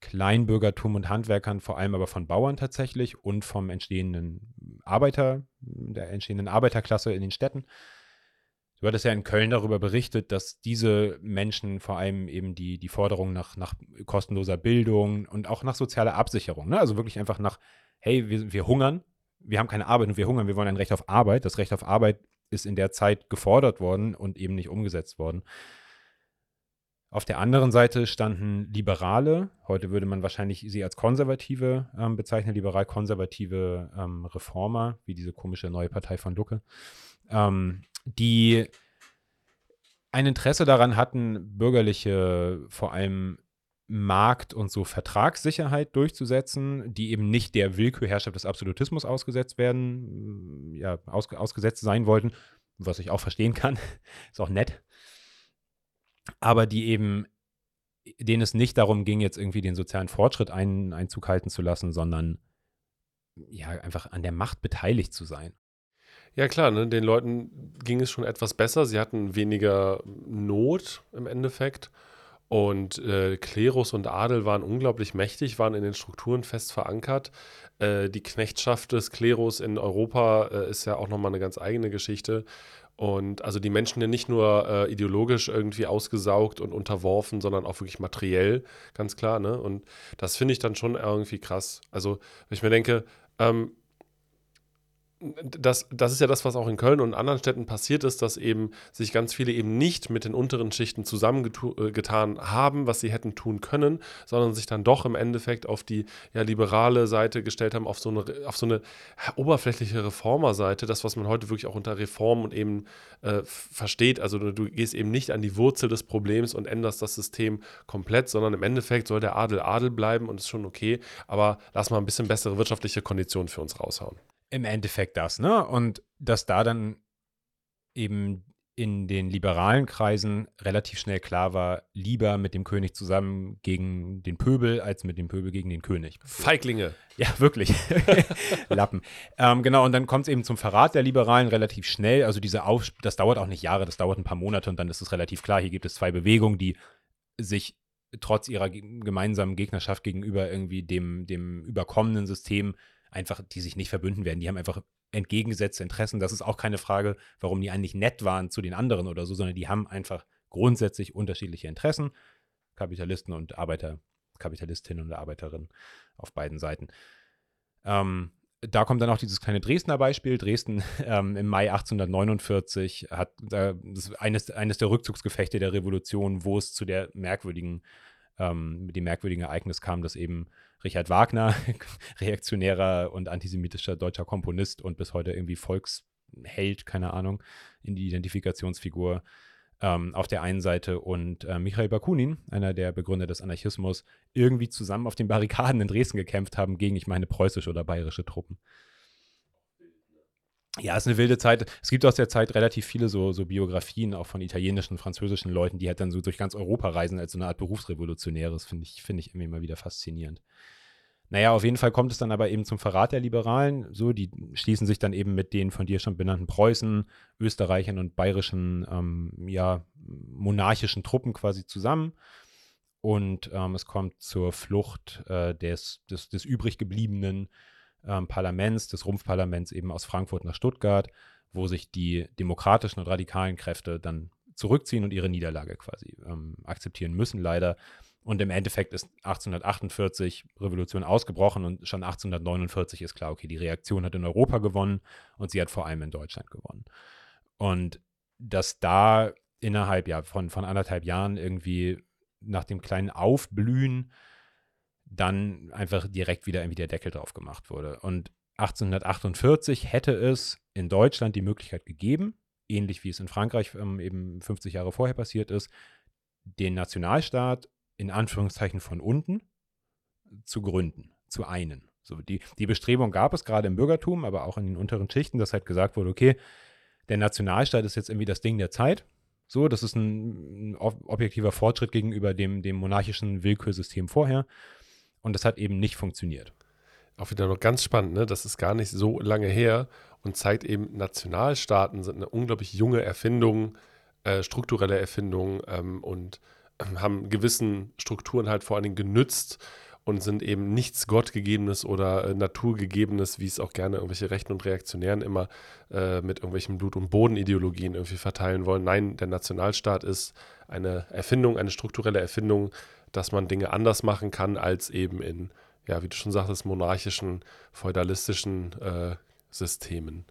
Kleinbürgertum und Handwerkern, vor allem aber von Bauern tatsächlich und vom entstehenden Arbeiter, der entstehenden Arbeiterklasse in den Städten. Du hattest ja in Köln darüber berichtet, dass diese Menschen vor allem eben die, die Forderung nach, nach kostenloser Bildung und auch nach sozialer Absicherung, ne? also wirklich einfach nach, hey, wir, wir hungern, wir haben keine Arbeit und wir hungern, wir wollen ein Recht auf Arbeit. Das Recht auf Arbeit ist in der Zeit gefordert worden und eben nicht umgesetzt worden. Auf der anderen Seite standen Liberale, heute würde man wahrscheinlich sie als Konservative ähm, bezeichnen, liberal-konservative ähm, Reformer, wie diese komische neue Partei von Lucke, ähm, die ein Interesse daran hatten, bürgerliche, vor allem Markt- und so Vertragssicherheit durchzusetzen, die eben nicht der Willkürherrschaft des Absolutismus ausgesetzt werden, ja, aus, ausgesetzt sein wollten, was ich auch verstehen kann, ist auch nett, aber die eben, denen es nicht darum ging, jetzt irgendwie den sozialen Fortschritt ein, Einzug halten zu lassen, sondern ja, einfach an der Macht beteiligt zu sein. Ja, klar, ne? den Leuten ging es schon etwas besser. Sie hatten weniger Not im Endeffekt. Und äh, Klerus und Adel waren unglaublich mächtig, waren in den Strukturen fest verankert. Äh, die Knechtschaft des Klerus in Europa äh, ist ja auch nochmal eine ganz eigene Geschichte. Und also die Menschen ja nicht nur äh, ideologisch irgendwie ausgesaugt und unterworfen, sondern auch wirklich materiell, ganz klar. Ne? Und das finde ich dann schon irgendwie krass. Also, wenn ich mir denke, ähm, das, das ist ja das, was auch in Köln und anderen Städten passiert ist, dass eben sich ganz viele eben nicht mit den unteren Schichten zusammengetan äh, haben, was sie hätten tun können, sondern sich dann doch im Endeffekt auf die ja, liberale Seite gestellt haben, auf so eine, auf so eine oberflächliche Reformerseite, das, was man heute wirklich auch unter Reform und eben äh, versteht. Also du, du gehst eben nicht an die Wurzel des Problems und änderst das System komplett, sondern im Endeffekt soll der Adel Adel bleiben und ist schon okay, aber lass mal ein bisschen bessere wirtschaftliche Konditionen für uns raushauen. Im Endeffekt das, ne? Und dass da dann eben in den liberalen Kreisen relativ schnell klar war, lieber mit dem König zusammen gegen den Pöbel als mit dem Pöbel gegen den König. Feiglinge. Ja, wirklich. Lappen. Ähm, genau, und dann kommt es eben zum Verrat der Liberalen relativ schnell. Also diese Auf das dauert auch nicht Jahre, das dauert ein paar Monate und dann ist es relativ klar, hier gibt es zwei Bewegungen, die sich trotz ihrer gemeinsamen Gegnerschaft gegenüber irgendwie dem, dem überkommenen System einfach, die sich nicht verbünden werden. Die haben einfach entgegengesetzte Interessen. Das ist auch keine Frage, warum die eigentlich nett waren zu den anderen oder so, sondern die haben einfach grundsätzlich unterschiedliche Interessen. Kapitalisten und Arbeiter, Kapitalistinnen und Arbeiterinnen auf beiden Seiten. Ähm, da kommt dann auch dieses kleine Dresdner Beispiel. Dresden ähm, im Mai 1849 hat äh, eines, eines der Rückzugsgefechte der Revolution, wo es zu der merkwürdigen, ähm, dem merkwürdigen Ereignis kam, dass eben Richard Wagner, reaktionärer und antisemitischer deutscher Komponist und bis heute irgendwie Volksheld, keine Ahnung, in die Identifikationsfigur ähm, auf der einen Seite und äh, Michael Bakunin, einer der Begründer des Anarchismus, irgendwie zusammen auf den Barrikaden in Dresden gekämpft haben gegen, ich meine, preußische oder bayerische Truppen. Ja, ist eine wilde Zeit. Es gibt aus der Zeit relativ viele so, so Biografien auch von italienischen, französischen Leuten, die halt dann so durch ganz Europa reisen als so eine Art Berufsrevolutionäres. Finde ich, find ich irgendwie mal wieder faszinierend. Naja, auf jeden Fall kommt es dann aber eben zum Verrat der Liberalen. So, die schließen sich dann eben mit den von dir schon benannten Preußen, Österreichern und bayerischen, ähm, ja, monarchischen Truppen quasi zusammen. Und ähm, es kommt zur Flucht äh, des, des, des übrig gebliebenen ähm, Parlaments, des Rumpfparlaments eben aus Frankfurt nach Stuttgart, wo sich die demokratischen und radikalen Kräfte dann zurückziehen und ihre Niederlage quasi ähm, akzeptieren müssen, leider. Und im Endeffekt ist 1848 Revolution ausgebrochen und schon 1849 ist klar, okay, die Reaktion hat in Europa gewonnen und sie hat vor allem in Deutschland gewonnen. Und dass da innerhalb ja, von, von anderthalb Jahren irgendwie nach dem kleinen Aufblühen dann einfach direkt wieder irgendwie der Deckel drauf gemacht wurde. Und 1848 hätte es in Deutschland die Möglichkeit gegeben, ähnlich wie es in Frankreich ähm, eben 50 Jahre vorher passiert ist, den Nationalstaat in Anführungszeichen von unten zu gründen, zu einen. So, die, die Bestrebung gab es gerade im Bürgertum, aber auch in den unteren Schichten, dass halt gesagt wurde, okay, der Nationalstaat ist jetzt irgendwie das Ding der Zeit. So, das ist ein, ein objektiver Fortschritt gegenüber dem, dem monarchischen Willkürsystem vorher. Und das hat eben nicht funktioniert. Auch wieder noch ganz spannend, ne? Das ist gar nicht so lange her und zeigt eben, Nationalstaaten sind eine unglaublich junge Erfindung, äh, strukturelle Erfindung ähm, und äh, haben gewissen Strukturen halt vor allen Dingen genützt und sind eben nichts Gottgegebenes oder äh, Naturgegebenes, wie es auch gerne irgendwelche Rechten und Reaktionären immer äh, mit irgendwelchen Blut- und Bodenideologien irgendwie verteilen wollen. Nein, der Nationalstaat ist eine Erfindung, eine strukturelle Erfindung, dass man Dinge anders machen kann als eben in, ja, wie du schon sagtest, monarchischen, feudalistischen äh, Systemen.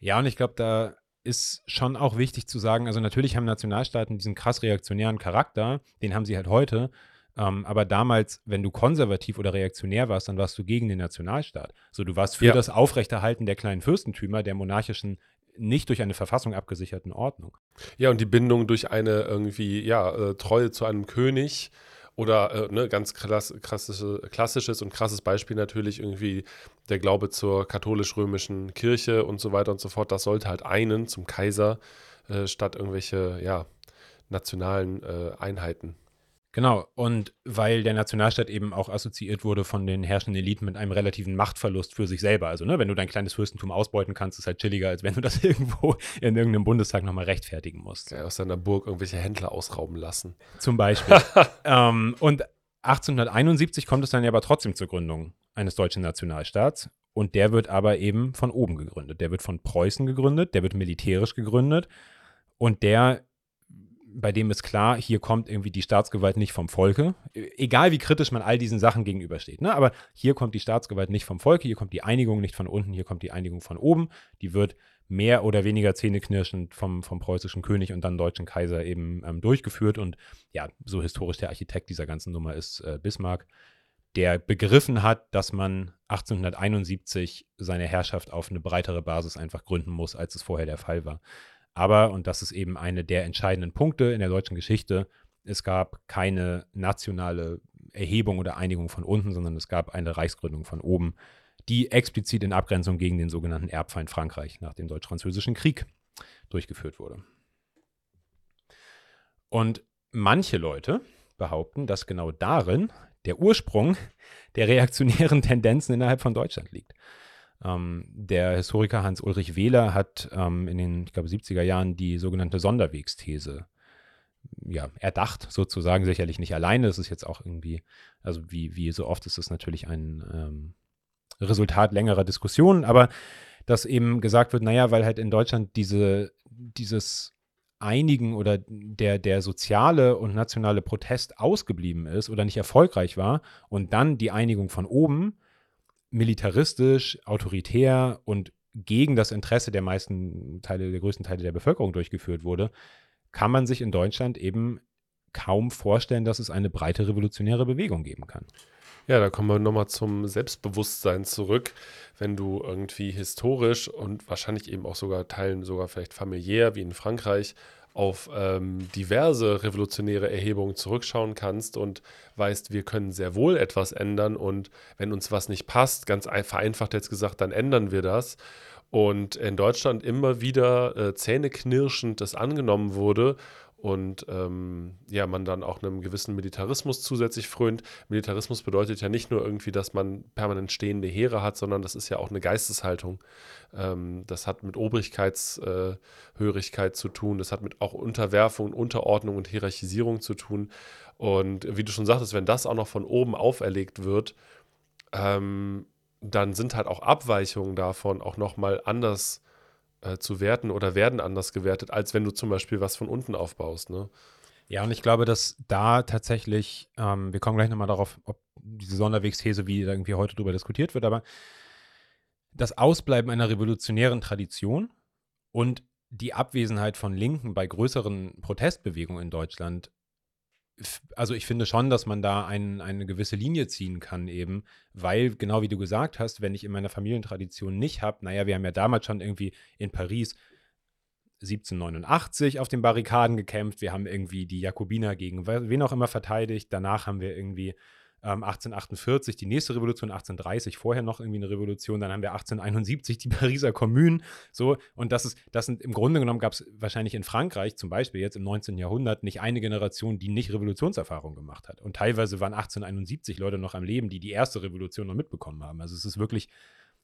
Ja, und ich glaube, da ist schon auch wichtig zu sagen, also natürlich haben Nationalstaaten diesen krass reaktionären Charakter, den haben sie halt heute. Ähm, aber damals, wenn du konservativ oder reaktionär warst, dann warst du gegen den Nationalstaat. So, du warst für Ja. das Aufrechterhalten der kleinen Fürstentümer, der monarchischen, nicht durch eine Verfassung abgesicherten Ordnung. Ja, und die Bindung durch eine irgendwie, ja, äh, Treue zu einem König oder äh, ne, ganz krass, klassische, klassisches und krasses Beispiel natürlich irgendwie der Glaube zur katholisch-römischen Kirche und so weiter und so fort. Das sollte halt einen zum Kaiser äh, statt irgendwelche, ja, nationalen äh, Einheiten. Genau, und weil der Nationalstaat eben auch assoziiert wurde von den herrschenden Eliten mit einem relativen Machtverlust für sich selber. Also, ne, wenn du dein kleines Fürstentum ausbeuten kannst, ist halt chilliger, als wenn du das irgendwo in irgendeinem Bundestag nochmal rechtfertigen musst. Ja, aus seiner Burg irgendwelche Händler ausrauben lassen. Zum Beispiel. ähm, und 1871 kommt es dann ja aber trotzdem zur Gründung eines deutschen Nationalstaats. Und der wird aber eben von oben gegründet. Der wird von Preußen gegründet, der wird militärisch gegründet. Und der, bei dem ist klar, hier kommt irgendwie die Staatsgewalt nicht vom Volke. E- Egal wie kritisch man all diesen Sachen gegenübersteht. Ne? Aber hier kommt die Staatsgewalt nicht vom Volke, hier kommt die Einigung nicht von unten, hier kommt die Einigung von oben. Die wird mehr oder weniger zähneknirschend vom, vom preußischen König und dann deutschen Kaiser eben ähm, durchgeführt. Und ja, so historisch der Architekt dieser ganzen Nummer ist äh, Bismarck, der begriffen hat, dass man 1871 seine Herrschaft auf eine breitere Basis einfach gründen muss, als es vorher der Fall war. Aber, und das ist eben eine der entscheidenden Punkte in der deutschen Geschichte, es gab keine nationale Erhebung oder Einigung von unten, sondern es gab eine Reichsgründung von oben, die explizit in Abgrenzung gegen den sogenannten Erbfeind Frankreich nach dem Deutsch-Französischen Krieg durchgeführt wurde. Und manche Leute behaupten, dass genau darin der Ursprung der reaktionären Tendenzen innerhalb von Deutschland liegt. Ähm, der Historiker Hans-Ulrich Wähler hat ähm, in den, ich glaube, 70er Jahren die sogenannte Sonderwegsthese ja, erdacht, sozusagen, sicherlich nicht alleine. Das ist jetzt auch irgendwie, also wie, wie so oft ist es natürlich ein ähm, Resultat längerer Diskussionen, aber dass eben gesagt wird, naja, weil halt in Deutschland diese, dieses Einigen oder der, der soziale und nationale Protest ausgeblieben ist oder nicht erfolgreich war und dann die Einigung von oben militaristisch, autoritär und gegen das Interesse der meisten Teile, der größten Teile der Bevölkerung durchgeführt wurde, kann man sich in Deutschland eben kaum vorstellen, dass es eine breite revolutionäre Bewegung geben kann. Ja, da kommen wir nochmal zum Selbstbewusstsein zurück. Wenn du irgendwie historisch und wahrscheinlich eben auch sogar Teilen sogar vielleicht familiär, wie in Frankreich, auf ähm, diverse revolutionäre Erhebungen zurückschauen kannst und weißt, wir können sehr wohl etwas ändern und wenn uns was nicht passt, ganz ein- vereinfacht jetzt gesagt, dann ändern wir das. Und in Deutschland immer wieder äh, zähneknirschend das angenommen wurde und ähm, ja, man dann auch einem gewissen Militarismus zusätzlich frönt. Militarismus bedeutet ja nicht nur irgendwie, dass man permanent stehende Heere hat, sondern das ist ja auch eine Geisteshaltung. Ähm, das hat mit Obrigkeitshörigkeit äh, zu tun, das hat mit auch Unterwerfung, Unterordnung und Hierarchisierung zu tun. Und wie du schon sagtest, wenn das auch noch von oben auferlegt wird, ähm, dann sind halt auch Abweichungen davon auch nochmal anders äh, zu werten oder werden anders gewertet, als wenn du zum Beispiel was von unten aufbaust. Ne? Ja, und ich glaube, dass da tatsächlich, ähm, wir kommen gleich nochmal darauf, ob diese Sonderwegsthese, wie irgendwie heute drüber diskutiert wird, aber das Ausbleiben einer revolutionären Tradition und die Abwesenheit von Linken bei größeren Protestbewegungen in Deutschland, also ich finde schon, dass man da ein, eine gewisse Linie ziehen kann eben, weil genau wie du gesagt hast, wenn ich in meiner Familientradition nicht habe, naja, wir haben ja damals schon irgendwie in Paris 1789 auf den Barrikaden gekämpft. Wir haben irgendwie die Jakobiner gegen we- wen auch immer verteidigt. Danach haben wir irgendwie ähm, 1848 die nächste Revolution, 1830 vorher noch irgendwie eine Revolution. Dann haben wir 1871 die Pariser Kommune. So, und das ist, das sind im Grunde genommen gab es wahrscheinlich in Frankreich zum Beispiel jetzt im 19. Jahrhundert nicht eine Generation, die nicht Revolutionserfahrung gemacht hat. Und teilweise waren 1871 Leute noch am Leben, die die erste Revolution noch mitbekommen haben. Also es ist wirklich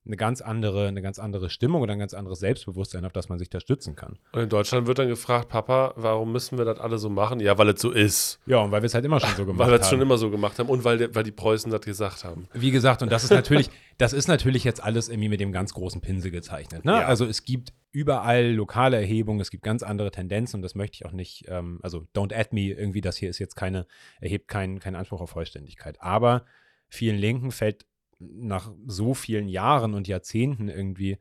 eine ganz andere, eine ganz andere Stimmung oder ein ganz anderes Selbstbewusstsein, auf das man sich da stützen kann. Und in Deutschland wird dann gefragt, Papa, warum müssen wir das alle so machen? Ja, weil es so ist. Ja, und weil wir es halt immer schon so gemacht Weil wir es haben. schon immer so gemacht haben und weil, weil die Preußen das gesagt haben. Wie gesagt, und das ist natürlich, das ist natürlich jetzt alles irgendwie mit dem ganz großen Pinsel gezeichnet. Ne? Ja. Also es gibt überall lokale Erhebungen, es gibt ganz andere Tendenzen und das möchte ich auch nicht, ähm, also don't add me, irgendwie, das hier ist jetzt keine, erhebt keinen keinen Anspruch auf Vollständigkeit. Aber vielen Linken fällt nach so vielen Jahren und Jahrzehnten irgendwie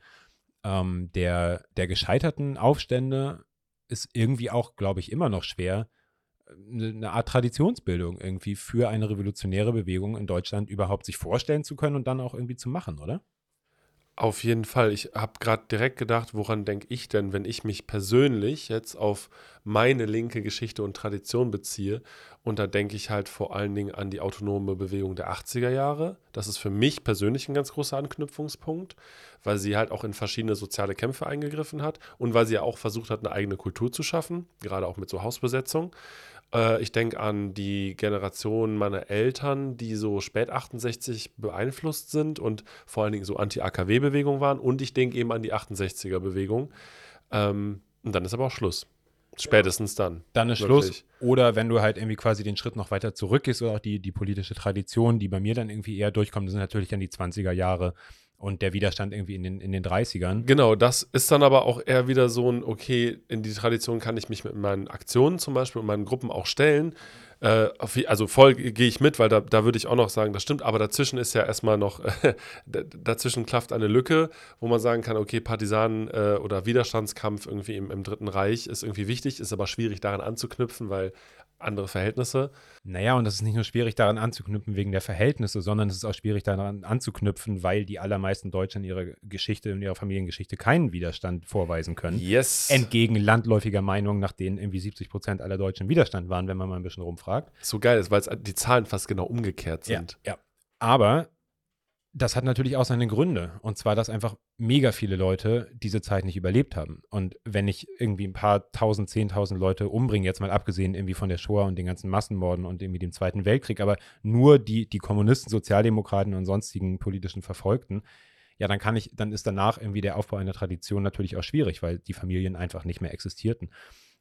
ähm, der, der gescheiterten Aufstände ist irgendwie auch, glaube ich, immer noch schwer, eine, eine Art Traditionsbildung irgendwie für eine revolutionäre Bewegung in Deutschland überhaupt sich vorstellen zu können und dann auch irgendwie zu machen, oder? Auf jeden Fall. Ich habe gerade direkt gedacht, woran denke ich denn, wenn ich mich persönlich jetzt auf meine linke Geschichte und Tradition beziehe? Und da denke ich halt vor allen Dingen an die autonome Bewegung der 80er Jahre. Das ist für mich persönlich ein ganz großer Anknüpfungspunkt, weil sie halt auch in verschiedene soziale Kämpfe eingegriffen hat und weil sie ja auch versucht hat, eine eigene Kultur zu schaffen, gerade auch mit so Hausbesetzung. Äh, ich denke an die Generation meiner Eltern, die so spät 68 beeinflusst sind und vor allen Dingen so Anti-AKW-Bewegung waren. Und ich denke eben an die 68er-Bewegung. Ähm, und dann ist aber auch Schluss. Spätestens dann. Dann ist wirklich. Schluss. Oder wenn du halt irgendwie quasi den Schritt noch weiter zurückgehst oder auch die, die politische Tradition, die bei mir dann irgendwie eher durchkommt, sind natürlich dann die 20er Jahre und der Widerstand irgendwie in den, in den 30ern. Genau, das ist dann aber auch eher wieder so ein, okay, in die Tradition kann ich mich mit meinen Aktionen zum Beispiel und meinen Gruppen auch stellen. Äh, also voll gehe ich mit, weil da, da würde ich auch noch sagen, das stimmt, aber dazwischen ist ja erstmal noch, dazwischen klafft eine Lücke, wo man sagen kann, okay, Partisanen äh, oder Widerstandskampf irgendwie im, im Dritten Reich ist irgendwie wichtig, ist aber schwierig daran anzuknüpfen, weil andere Verhältnisse. Naja, und das ist nicht nur schwierig daran anzuknüpfen wegen der Verhältnisse, sondern es ist auch schwierig daran anzuknüpfen, weil die allermeisten Deutschen in ihrer Geschichte, in ihrer Familiengeschichte keinen Widerstand vorweisen können. Yes. Entgegen landläufiger Meinung, nach denen irgendwie 70 Prozent aller Deutschen Widerstand waren, wenn man mal ein bisschen rumfragt. So geil ist, weil die Zahlen fast genau umgekehrt sind. Ja, ja. Aber das hat natürlich auch seine Gründe. Und zwar, dass einfach mega viele Leute diese Zeit nicht überlebt haben. Und wenn ich irgendwie ein paar tausend, zehntausend Leute umbringe, jetzt mal abgesehen irgendwie von der Shoah und den ganzen Massenmorden und irgendwie dem Zweiten Weltkrieg, aber nur die, die Kommunisten, Sozialdemokraten und sonstigen politischen Verfolgten, ja, dann kann ich, dann ist danach irgendwie der Aufbau einer Tradition natürlich auch schwierig, weil die Familien einfach nicht mehr existierten.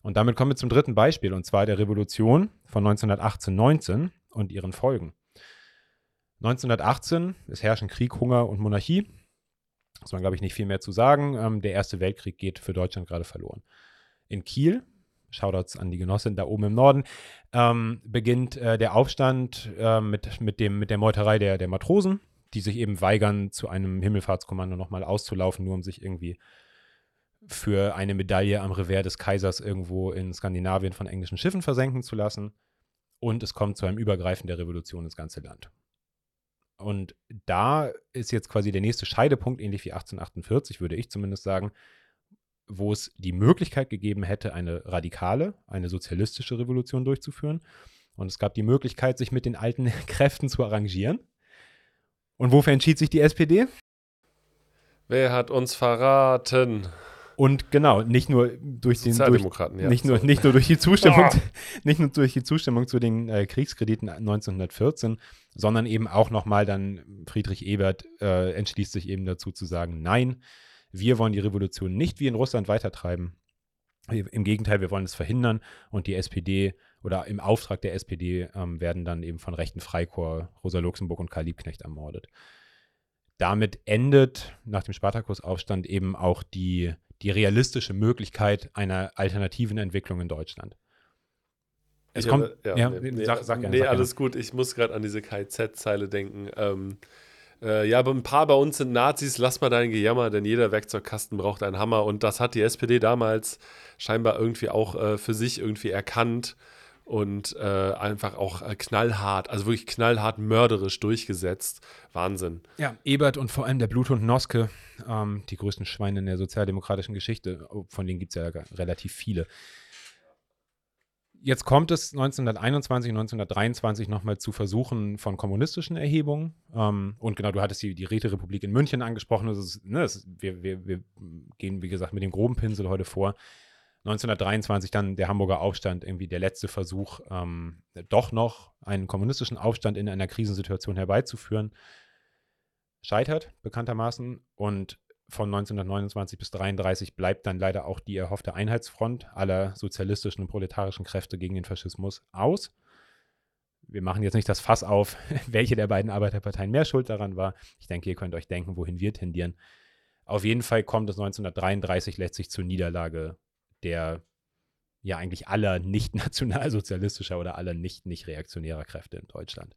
Und damit kommen wir zum dritten Beispiel, und zwar der Revolution von 1918-19 und ihren Folgen. 1918, es herrschen Krieg, Hunger und Monarchie. Muss man, glaube ich, nicht viel mehr zu sagen. Ähm, der Erste Weltkrieg geht für Deutschland gerade verloren. In Kiel, Shoutouts an die Genossin da oben im Norden, ähm, beginnt äh, der Aufstand äh, mit, mit, dem, mit der Meuterei der, der Matrosen, die sich eben weigern, zu einem Himmelfahrtskommando nochmal auszulaufen, nur um sich irgendwie für eine Medaille am Revers des Kaisers irgendwo in Skandinavien von englischen Schiffen versenken zu lassen. Und es kommt zu einem Übergreifen der Revolution ins ganze Land. Und da ist jetzt quasi der nächste Scheidepunkt, ähnlich wie 1848, würde ich zumindest sagen, wo es die Möglichkeit gegeben hätte, eine radikale, eine sozialistische Revolution durchzuführen. Und es gab die Möglichkeit, sich mit den alten Kräften zu arrangieren. Und wofür entschied sich die SPD? Wer hat uns verraten? Und genau, nicht nur durch den durch, ja, nicht, nur, nicht nur durch die Zustimmung, oh. nicht nur durch die Zustimmung zu den äh, Kriegskrediten 1914, sondern eben auch nochmal dann Friedrich Ebert äh, entschließt sich eben dazu zu sagen, nein, wir wollen die Revolution nicht wie in Russland weitertreiben. Im Gegenteil, wir wollen es verhindern und die SPD oder im Auftrag der SPD ähm, werden dann eben von rechten Freikorps Rosa Luxemburg und Karl Liebknecht ermordet. Damit endet nach dem Spartakusaufstand eben auch die, die realistische Möglichkeit einer alternativen Entwicklung in Deutschland. Es kommt, ja, ja nee, nee, sag, sag gerne, nee sag alles gerne. gut. Ich muss gerade an diese KZ-Zeile denken. Ähm, äh, ja, aber ein paar bei uns sind Nazis, lass mal dein Gejammer, denn jeder Werkzeugkasten braucht einen Hammer. Und das hat die SPD damals scheinbar irgendwie auch äh, für sich irgendwie erkannt und äh, einfach auch äh, knallhart, also wirklich knallhart mörderisch durchgesetzt. Wahnsinn. Ja, Ebert und vor allem der Bluthund Noske, ähm, die größten Schweine in der sozialdemokratischen Geschichte, oh, von denen gibt es ja relativ viele. Jetzt kommt es 1921, 1923 nochmal zu Versuchen von kommunistischen Erhebungen. Ähm, und genau, du hattest die, die Räterepublik in München angesprochen. Ist, ne, ist, wir, wir, wir gehen, wie gesagt, mit dem groben Pinsel heute vor. 1923 dann der Hamburger Aufstand, irgendwie der letzte Versuch, ähm, doch noch einen kommunistischen Aufstand in einer Krisensituation herbeizuführen. Scheitert bekanntermaßen und von 1929 bis 1933 bleibt dann leider auch die erhoffte Einheitsfront aller sozialistischen und proletarischen Kräfte gegen den Faschismus aus. Wir machen jetzt nicht das Fass auf, welche der beiden Arbeiterparteien mehr schuld daran war. Ich denke, ihr könnt euch denken, wohin wir tendieren. Auf jeden Fall kommt es 1933 letztlich zur Niederlage der ja eigentlich aller nicht nationalsozialistischer oder aller nicht nicht reaktionärer Kräfte in Deutschland.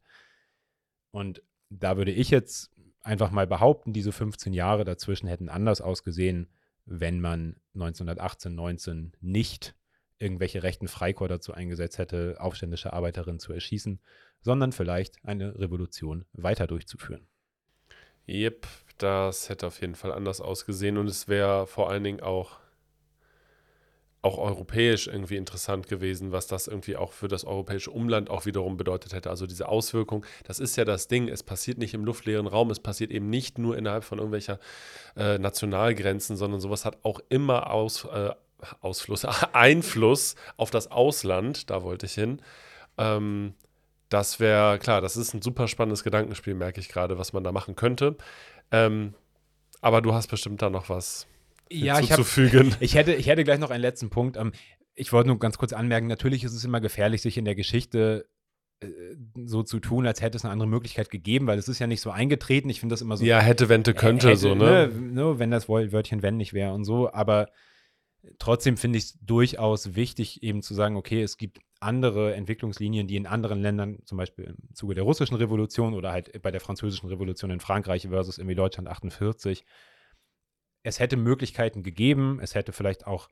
Und da würde ich jetzt einfach mal behaupten, diese 15 Jahre dazwischen hätten anders ausgesehen, wenn man 1918, 19 nicht irgendwelche rechten Freikorps dazu eingesetzt hätte, aufständische Arbeiterinnen zu erschießen, sondern vielleicht eine Revolution weiter durchzuführen. Yep, das hätte auf jeden Fall anders ausgesehen und es wäre vor allen Dingen auch auch europäisch irgendwie interessant gewesen, was das irgendwie auch für das europäische Umland auch wiederum bedeutet hätte. Also diese Auswirkung, das ist ja das Ding, es passiert nicht im luftleeren Raum, es passiert eben nicht nur innerhalb von irgendwelcher äh, Nationalgrenzen, sondern sowas hat auch immer Aus, äh, Ausfluss, Einfluss auf das Ausland, da wollte ich hin. Ähm, das wäre, klar, das ist ein super spannendes Gedankenspiel, merke ich gerade, was man da machen könnte. Ähm, aber du hast bestimmt da noch was ja, hinzuzufügen. Ich, ich, hätte, ich hätte gleich noch einen letzten Punkt. Ähm, ich wollte nur ganz kurz anmerken, natürlich ist es immer gefährlich, sich in der Geschichte äh, so zu tun, als hätte es eine andere Möglichkeit gegeben, weil es ist ja nicht so eingetreten. Ich finde das immer so. Ja, hätte, wente, könnte, hätte, so, ne? ne? ne? Wenn das Wörtchen wenn nicht wäre und so. Aber trotzdem finde ich es durchaus wichtig, eben zu sagen, okay, es gibt andere Entwicklungslinien, die in anderen Ländern, zum Beispiel im Zuge der russischen Revolution oder halt bei der französischen Revolution in Frankreich versus irgendwie Deutschland 48, es hätte Möglichkeiten gegeben, es hätte vielleicht auch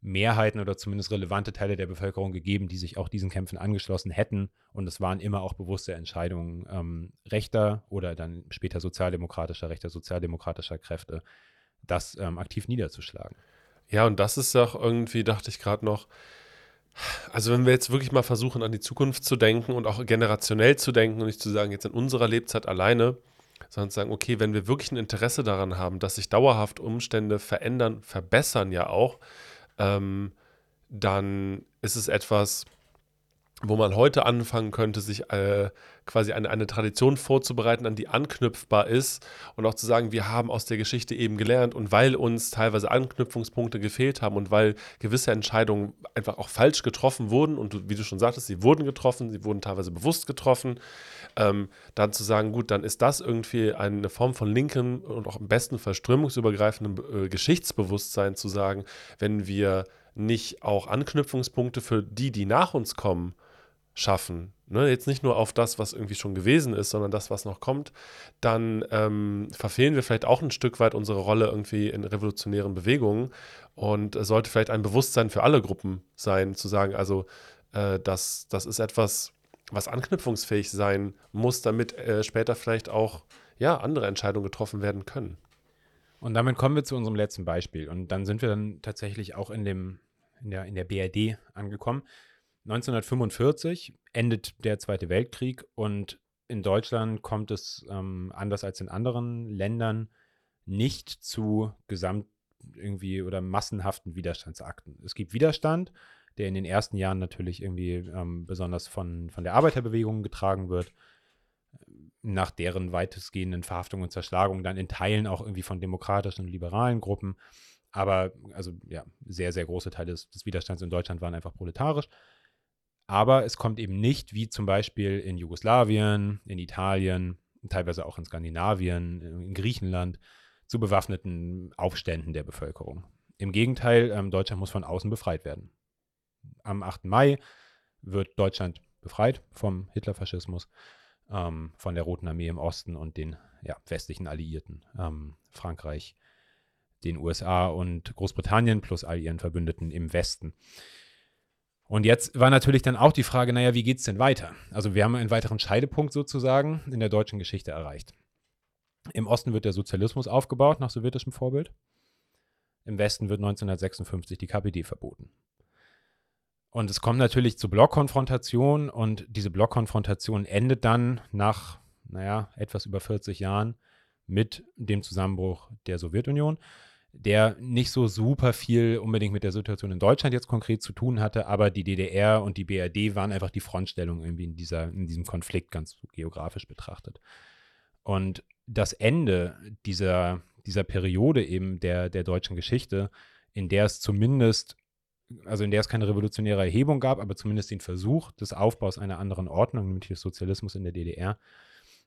Mehrheiten oder zumindest relevante Teile der Bevölkerung gegeben, die sich auch diesen Kämpfen angeschlossen hätten. Und es waren immer auch bewusste Entscheidungen ähm, rechter oder dann später sozialdemokratischer, rechter sozialdemokratischer Kräfte, das ähm, aktiv niederzuschlagen. Ja, und das ist auch irgendwie, dachte ich gerade noch, also wenn wir jetzt wirklich mal versuchen, an die Zukunft zu denken und auch generationell zu denken und nicht zu sagen, jetzt in unserer Lebzeit alleine, sondern zu sagen, okay, wenn wir wirklich ein Interesse daran haben, dass sich dauerhaft Umstände verändern, verbessern ja auch, ähm, dann ist es etwas, wo man heute anfangen könnte, sich äh, quasi eine, eine Tradition vorzubereiten, an die anknüpfbar ist und auch zu sagen, wir haben aus der Geschichte eben gelernt und weil uns teilweise Anknüpfungspunkte gefehlt haben und weil gewisse Entscheidungen einfach auch falsch getroffen wurden und wie du schon sagtest, sie wurden getroffen, sie wurden teilweise bewusst getroffen, ähm, dann zu sagen, gut, dann ist das irgendwie eine Form von linken und auch im besten Fall strömungsübergreifendem äh, Geschichtsbewusstsein zu sagen, wenn wir nicht auch Anknüpfungspunkte für die, die nach uns kommen, schaffen, ne, jetzt nicht nur auf das, was irgendwie schon gewesen ist, sondern das, was noch kommt, dann ähm, verfehlen wir vielleicht auch ein Stück weit unsere Rolle irgendwie in revolutionären Bewegungen und es sollte vielleicht ein Bewusstsein für alle Gruppen sein, zu sagen, also äh, das, das ist etwas, was anknüpfungsfähig sein muss, damit äh, später vielleicht auch ja, andere Entscheidungen getroffen werden können. Und damit kommen wir zu unserem letzten Beispiel. Und dann sind wir dann tatsächlich auch in, dem, in, der, in der BRD angekommen. 1945 endet der Zweite Weltkrieg und in Deutschland kommt es ähm, anders als in anderen Ländern nicht zu gesamt irgendwie oder massenhaften Widerstandsakten. Es gibt Widerstand, der in den ersten Jahren natürlich irgendwie ähm, besonders von, von der Arbeiterbewegung getragen wird, nach deren weitestgehenden Verhaftung und Zerschlagung dann in Teilen auch irgendwie von demokratischen und liberalen Gruppen. Aber also ja, sehr, sehr große Teile des, des Widerstands in Deutschland waren einfach proletarisch. Aber es kommt eben nicht, wie zum Beispiel in Jugoslawien, in Italien, teilweise auch in Skandinavien, in Griechenland, zu bewaffneten Aufständen der Bevölkerung. Im Gegenteil, ähm, Deutschland muss von außen befreit werden. Am 8. Mai wird Deutschland befreit vom Hitlerfaschismus, ähm, von der Roten Armee im Osten und den ja, westlichen Alliierten, ähm, Frankreich, den USA und Großbritannien plus all ihren Verbündeten im Westen. Und jetzt war natürlich dann auch die Frage, naja, wie geht es denn weiter? Also wir haben einen weiteren Scheidepunkt sozusagen in der deutschen Geschichte erreicht. Im Osten wird der Sozialismus aufgebaut nach sowjetischem Vorbild. Im Westen wird 1956 die KPD verboten. Und es kommt natürlich zur Blockkonfrontation und diese Blockkonfrontation endet dann nach, naja, etwas über 40 Jahren mit dem Zusammenbruch der Sowjetunion der nicht so super viel unbedingt mit der Situation in Deutschland jetzt konkret zu tun hatte, aber die DDR und die BRD waren einfach die Frontstellung irgendwie in, dieser, in diesem Konflikt ganz geografisch betrachtet. Und das Ende dieser, dieser Periode eben der, der deutschen Geschichte, in der es zumindest, also in der es keine revolutionäre Erhebung gab, aber zumindest den Versuch des Aufbaus einer anderen Ordnung, nämlich des Sozialismus in der DDR,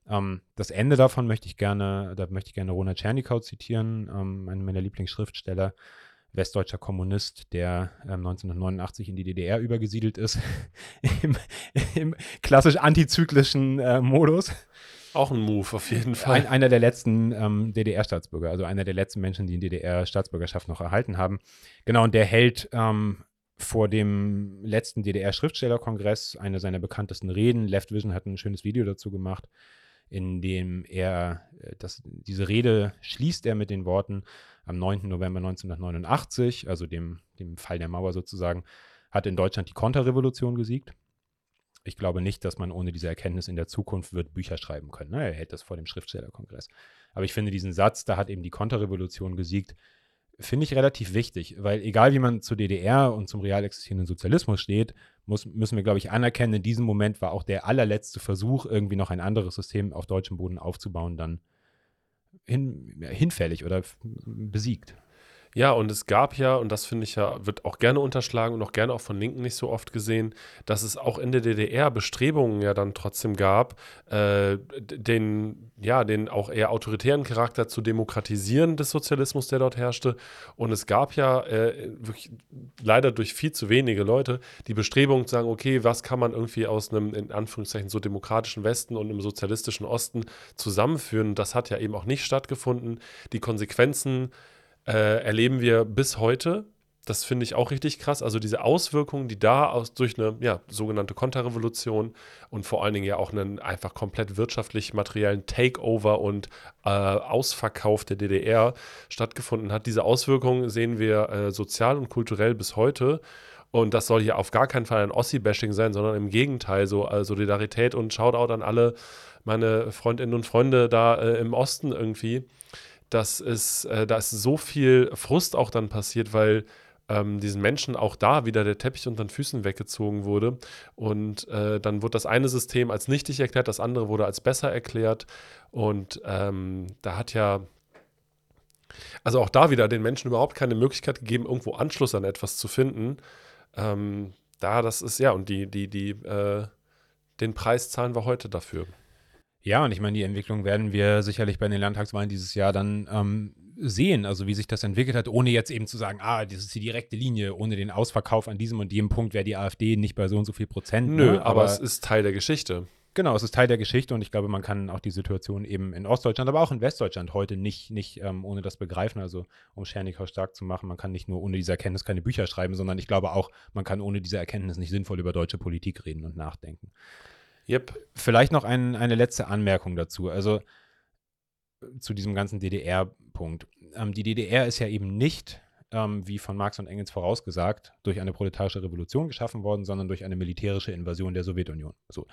ähm, das Ende davon möchte ich gerne, da möchte ich gerne Ronald Tschernikau zitieren, ähm, einen meiner Lieblingsschriftsteller, westdeutscher Kommunist, der ähm, 1989 in die DDR übergesiedelt ist, im, im klassisch antizyklischen äh, Modus. Auch ein Move, auf jeden Fall. Ein, einer der letzten ähm, DDR-Staatsbürger, also einer der letzten Menschen, die in DDR-Staatsbürgerschaft noch erhalten haben. Genau, und der hält ähm, vor dem letzten DDR-Schriftstellerkongress eine seiner bekanntesten Reden. Left Vision hat ein schönes Video dazu gemacht, in dem er äh, das, diese Rede schließt er mit den Worten, am 9. November 1989, also dem, dem Fall der Mauer sozusagen, hat in Deutschland die Konterrevolution gesiegt. Ich glaube nicht, dass man ohne diese Erkenntnis in der Zukunft wird Bücher schreiben können. Ne? Er hält das vor dem Schriftstellerkongress. Aber ich finde diesen Satz, da hat eben die Konterrevolution gesiegt, finde ich relativ wichtig, weil egal wie man zur DDR und zum real existierenden Sozialismus steht, muss, müssen wir, glaube ich, anerkennen, in diesem Moment war auch der allerletzte Versuch, irgendwie noch ein anderes System auf deutschem Boden aufzubauen, dann hin, hinfällig oder besiegt. Ja, und es gab ja, und das finde ich ja, wird auch gerne unterschlagen und auch gerne auch von Linken nicht so oft gesehen, dass es auch in der DDR Bestrebungen ja dann trotzdem gab, äh, den, ja, den auch eher autoritären Charakter zu demokratisieren des Sozialismus, der dort herrschte. Und es gab ja äh, wirklich leider durch viel zu wenige Leute die Bestrebungen zu sagen, okay, was kann man irgendwie aus einem, in Anführungszeichen, so demokratischen Westen und einem sozialistischen Osten zusammenführen. Das hat ja eben auch nicht stattgefunden. Die Konsequenzen äh, erleben wir bis heute. Das finde ich auch richtig krass. Also diese Auswirkungen, die da aus, durch eine ja, sogenannte Konterrevolution und vor allen Dingen ja auch einen einfach komplett wirtschaftlich materiellen Takeover und äh, Ausverkauf der DDR stattgefunden hat. Diese Auswirkungen sehen wir äh, sozial und kulturell bis heute. Und das soll hier auf gar keinen Fall ein Ossi-Bashing sein, sondern im Gegenteil, so äh, Solidarität und Shoutout an alle meine Freundinnen und Freunde da äh, im Osten irgendwie dass es, äh, da ist so viel Frust auch dann passiert, weil ähm, diesen Menschen auch da wieder der Teppich unter den Füßen weggezogen wurde. Und äh, dann wurde das eine System als nichtig erklärt, das andere wurde als besser erklärt. Und ähm, da hat ja, also auch da wieder den Menschen überhaupt keine Möglichkeit gegeben, irgendwo Anschluss an etwas zu finden. Ähm, da, das ist ja, und die, die, die, äh, den Preis zahlen wir heute dafür. Ja, und ich meine, die Entwicklung werden wir sicherlich bei den Landtagswahlen dieses Jahr dann ähm, sehen, also wie sich das entwickelt hat, ohne jetzt eben zu sagen, ah, das ist die direkte Linie, ohne den Ausverkauf an diesem und jedem Punkt wäre die AfD nicht bei so und so viel Prozent. Nö, ne? aber, aber, es ist Teil der Geschichte. Genau, es ist Teil der Geschichte und ich glaube, man kann auch die Situation eben in Ostdeutschland, aber auch in Westdeutschland heute nicht, nicht ähm, ohne das begreifen, also um Schernikau stark zu machen, man kann nicht nur ohne diese Erkenntnis keine Bücher schreiben, sondern ich glaube auch, man kann ohne diese Erkenntnis nicht sinnvoll über deutsche Politik reden und nachdenken. Yep. Vielleicht noch ein, eine letzte Anmerkung dazu. Also zu diesem ganzen DDR-Punkt. Ähm, die DDR ist ja eben nicht, ähm, wie von Marx und Engels vorausgesagt, durch eine proletarische Revolution geschaffen worden, sondern durch eine militärische Invasion der Sowjetunion. So.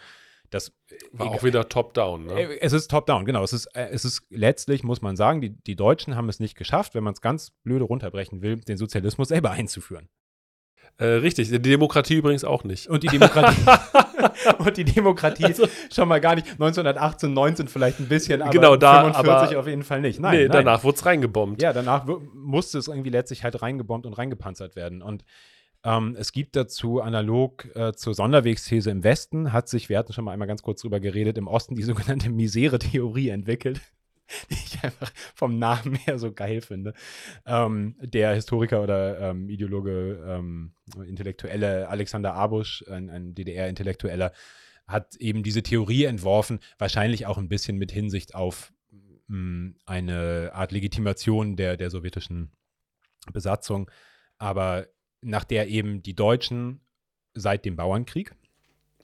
Das war auch wieder top-down. Ne? Äh, es ist top-down, genau. Es ist, äh, es ist letztlich, muss man sagen, die, die Deutschen haben es nicht geschafft, wenn man es ganz blöde runterbrechen will, den Sozialismus selber einzuführen. Äh, richtig, die Demokratie übrigens auch nicht. Und die Demokratie, und die Demokratie also, schon mal gar nicht. 1918, 19 vielleicht ein bisschen, aber genau, da, 45 aber, auf jeden Fall nicht. Nein, nee, nein. danach wurde es reingebombt. Ja, danach musste es irgendwie letztlich halt reingebombt und reingepanzert werden. Und ähm, es gibt dazu analog äh, zur Sonderwegsthese im Westen, hat sich, wir hatten schon mal einmal ganz kurz drüber geredet, im Osten die sogenannte Misere-Theorie entwickelt. die ich einfach vom Namen her so geil finde. Ähm, der Historiker oder ähm, Ideologe, ähm, Intellektuelle Alexander Abusch, ein, ein DDR-Intellektueller, hat eben diese Theorie entworfen, wahrscheinlich auch ein bisschen mit Hinsicht auf mh, mm, eine Art Legitimation der, der sowjetischen Besatzung, aber nach der eben die Deutschen seit dem Bauernkrieg,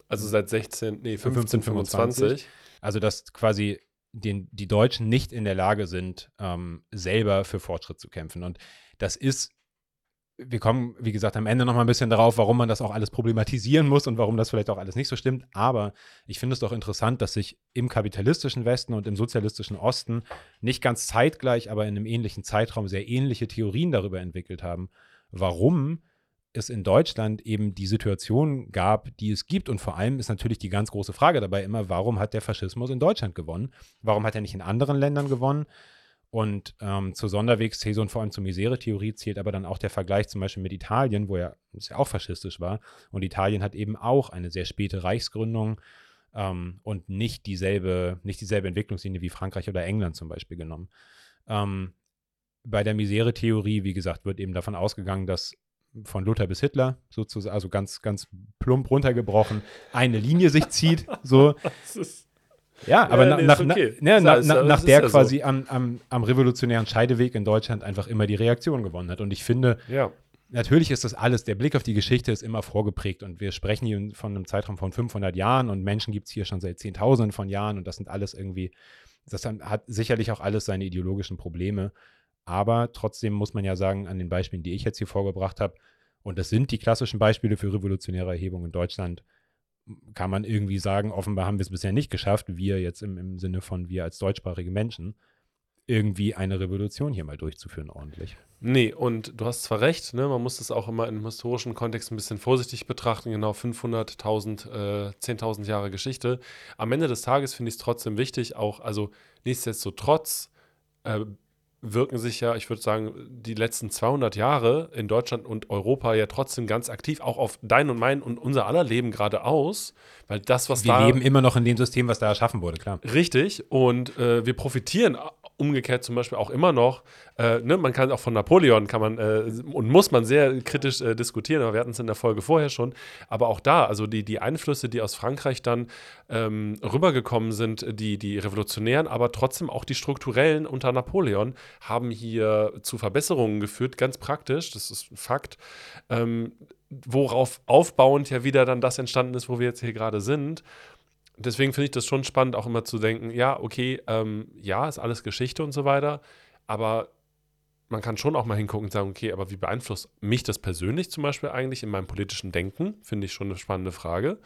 also seit 16, nee, 1525, also dass quasi den, die Deutschen nicht in der Lage sind, ähm, selber für Fortschritt zu kämpfen. Und das ist, wir kommen, wie gesagt, am Ende noch mal ein bisschen darauf, warum man das auch alles problematisieren muss und warum das vielleicht auch alles nicht so stimmt. Aber ich finde es doch interessant, dass sich im kapitalistischen Westen und im sozialistischen Osten nicht ganz zeitgleich, aber in einem ähnlichen Zeitraum sehr ähnliche Theorien darüber entwickelt haben, warum es in Deutschland eben die Situation gab, die es gibt. Und vor allem ist natürlich die ganz große Frage dabei immer, warum hat der Faschismus in Deutschland gewonnen? Warum hat er nicht in anderen Ländern gewonnen? Und ähm, zur Sonderwegsthese und vor allem zur Misere-Theorie zählt aber dann auch der Vergleich zum Beispiel mit Italien, wo ja, es ja auch faschistisch war. Und Italien hat eben auch eine sehr späte Reichsgründung ähm, und nicht dieselbe, nicht dieselbe Entwicklungslinie wie Frankreich oder England zum Beispiel genommen. Ähm, bei der Misere-Theorie, wie gesagt, wird eben davon ausgegangen, dass von Luther bis Hitler, sozusagen, also ganz, ganz plump runtergebrochen, eine Linie sich zieht. So. Ja, aber Ja, na, nee, nach, okay. na, na, na, ist der ja so. quasi am, am, am revolutionären Scheideweg in Deutschland einfach immer die Reaktion gewonnen hat. Und ich finde, Ja. natürlich ist das alles, der Blick auf die Geschichte ist immer vorgeprägt und wir sprechen hier von einem Zeitraum von 500 Jahren und Menschen gibt es hier schon seit Zehntausenden von Jahren und das sind alles irgendwie, das hat sicherlich auch alles seine ideologischen Probleme, aber trotzdem muss man ja sagen, an den Beispielen, die ich jetzt hier vorgebracht habe, und das sind die klassischen Beispiele für revolutionäre Erhebungen in Deutschland, kann man irgendwie sagen, offenbar haben wir es bisher nicht geschafft, wir jetzt im, im Sinne von wir als deutschsprachige Menschen, irgendwie eine Revolution hier mal durchzuführen ordentlich. Nee, und du hast zwar recht, ne, man muss das auch immer im historischen Kontext ein bisschen vorsichtig betrachten, genau 500.000, äh, 10.000 Jahre Geschichte. Am Ende des Tages finde ich es trotzdem wichtig, auch, also nichtsdestotrotz äh, wirken sich ja, ich würde sagen, die letzten 200 Jahre in Deutschland und Europa ja trotzdem ganz aktiv auch auf dein und mein und unser aller Leben gerade aus, weil das, was Wir da leben immer noch in dem System, was da erschaffen wurde, klar. Richtig, und äh, wir profitieren umgekehrt zum Beispiel auch immer noch. Äh, ne, man kann auch von Napoleon kann man äh, und muss man sehr kritisch äh, diskutieren, aber wir hatten es in der Folge vorher schon. Aber auch da, also die, die Einflüsse, die aus Frankreich dann ähm, rübergekommen sind, die, die revolutionären, aber trotzdem auch die strukturellen unter Napoleon, haben hier zu Verbesserungen geführt, ganz praktisch, das ist ein Fakt. Ähm, worauf aufbauend ja wieder dann das entstanden ist, wo wir jetzt hier gerade sind. Deswegen finde ich das schon spannend, auch immer zu denken, ja, okay, ähm, ja, ist alles Geschichte und so weiter, aber man kann schon auch mal hingucken und sagen, okay, aber wie beeinflusst mich das persönlich zum Beispiel eigentlich in meinem politischen Denken? Finde ich schon eine spannende Frage.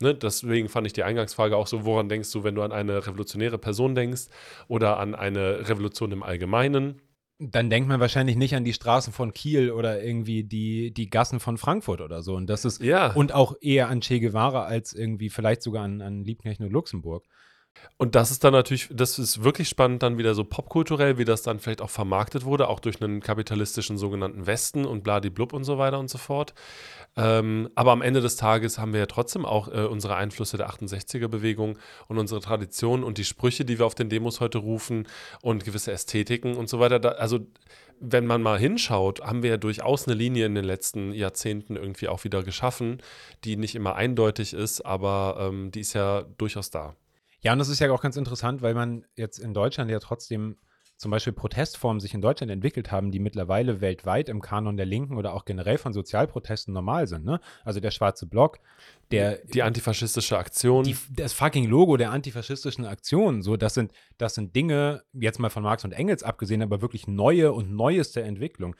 Ne, deswegen fand ich die Eingangsfrage auch so, woran denkst du, wenn du an eine revolutionäre Person denkst oder an eine Revolution im Allgemeinen? Dann denkt man wahrscheinlich nicht an die Straßen von Kiel oder irgendwie die, die Gassen von Frankfurt oder so. Und das ist Ja. und auch eher an Che Guevara als irgendwie vielleicht sogar an, an Liebknecht und Luxemburg. Und das ist dann natürlich, das ist wirklich spannend dann wieder so popkulturell, wie das dann vielleicht auch vermarktet wurde, auch durch einen kapitalistischen sogenannten Westen und bladiblub und so weiter und so fort. Ähm, aber am Ende des Tages haben wir ja trotzdem auch äh, unsere Einflüsse der 68er-Bewegung und unsere Tradition und die Sprüche, die wir auf den Demos heute rufen und gewisse Ästhetiken und so weiter. Da, also wenn man mal hinschaut, haben wir ja durchaus eine Linie in den letzten Jahrzehnten irgendwie auch wieder geschaffen, die nicht immer eindeutig ist, aber ähm, die ist ja durchaus da. Ja, und das ist ja auch ganz interessant, weil man jetzt in Deutschland ja trotzdem zum Beispiel Protestformen sich in Deutschland entwickelt haben, die mittlerweile weltweit im Kanon der Linken oder auch generell von Sozialprotesten normal sind. Ne? Also der schwarze Block, der die antifaschistische Aktion. die, das fucking Logo der antifaschistischen Aktion, so das sind, das sind Dinge, jetzt mal von Marx und Engels abgesehen, aber wirklich neue und neueste Entwicklung.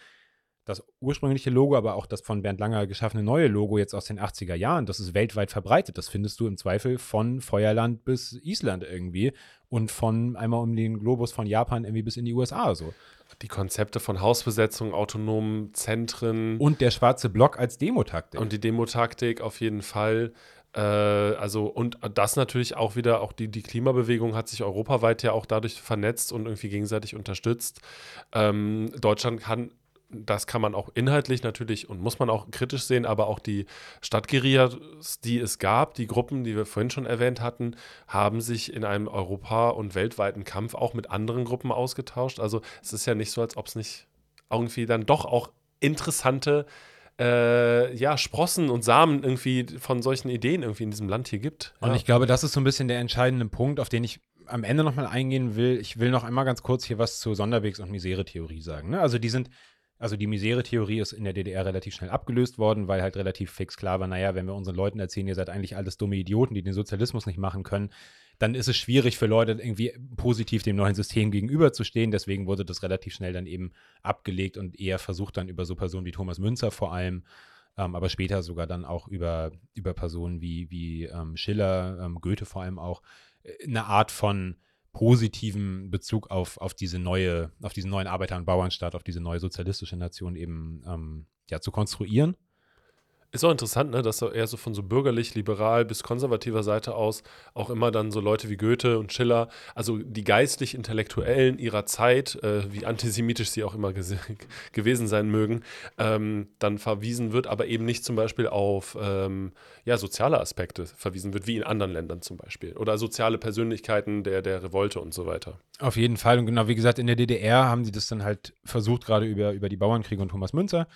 Das ursprüngliche Logo, aber auch das von Bernd Langer geschaffene neue Logo jetzt aus den 80er Jahren, das ist weltweit verbreitet. Das findest du im Zweifel von Feuerland bis Island irgendwie und von einmal um den Globus von Japan irgendwie bis in die USA so. die Konzepte von Hausbesetzung, autonomen Zentren Und der schwarze Block als Demotaktik. und die Demotaktik auf jeden Fall. Äh, also, und das natürlich auch wieder, auch die, die Klimabewegung hat sich europaweit ja auch dadurch vernetzt und irgendwie gegenseitig unterstützt. Ähm, Deutschland kann, das kann man auch inhaltlich natürlich und muss man auch kritisch sehen, aber auch die Stadtguerillas, die es gab, die Gruppen, die wir vorhin schon erwähnt hatten, haben sich in einem Europa- und weltweiten Kampf auch mit anderen Gruppen ausgetauscht. Also es ist ja nicht so, als ob es nicht irgendwie dann doch auch interessante äh, ja, Sprossen und Samen irgendwie von solchen Ideen irgendwie in diesem Land hier gibt. Und ja. ich glaube, das ist so ein bisschen der entscheidende Punkt, auf den ich am Ende nochmal eingehen will. Ich will noch einmal ganz kurz hier was zur Sonderwegs- und Misere-Theorie sagen. Ne? Also die sind, also die Misere-Theorie ist in der DDR relativ schnell abgelöst worden, weil halt relativ fix klar war, naja, wenn wir unseren Leuten erzählen, ihr seid eigentlich alles dumme Idioten, die den Sozialismus nicht machen können, dann ist es schwierig für Leute irgendwie positiv dem neuen System gegenüberzustehen. Deswegen wurde das relativ schnell dann eben abgelegt und eher versucht dann über so Personen wie Thomas Münzer vor allem, ähm, aber später sogar dann auch über, über Personen wie, wie ähm, Schiller, ähm, Goethe vor allem auch, äh, eine Art von positiven Bezug auf, auf diese neue, auf diesen neuen Arbeiter- und Bauernstaat, auf diese neue sozialistische Nation eben ähm, ja, zu konstruieren. Ist auch interessant, ne, dass eher so von so bürgerlich, liberal bis konservativer Seite aus auch immer dann so Leute wie Goethe und Schiller, also die geistlich-intellektuellen ihrer Zeit, äh, wie antisemitisch sie auch immer gewesen sein mögen, ähm, dann verwiesen wird, aber eben nicht zum Beispiel auf ähm, ja, soziale Aspekte verwiesen wird, wie in anderen Ländern zum Beispiel. Oder soziale Persönlichkeiten der, der Revolte und so weiter. Auf jeden Fall. Und genau wie gesagt, in der DDR haben sie das dann halt versucht, gerade über, über die Bauernkriege und Thomas Münzer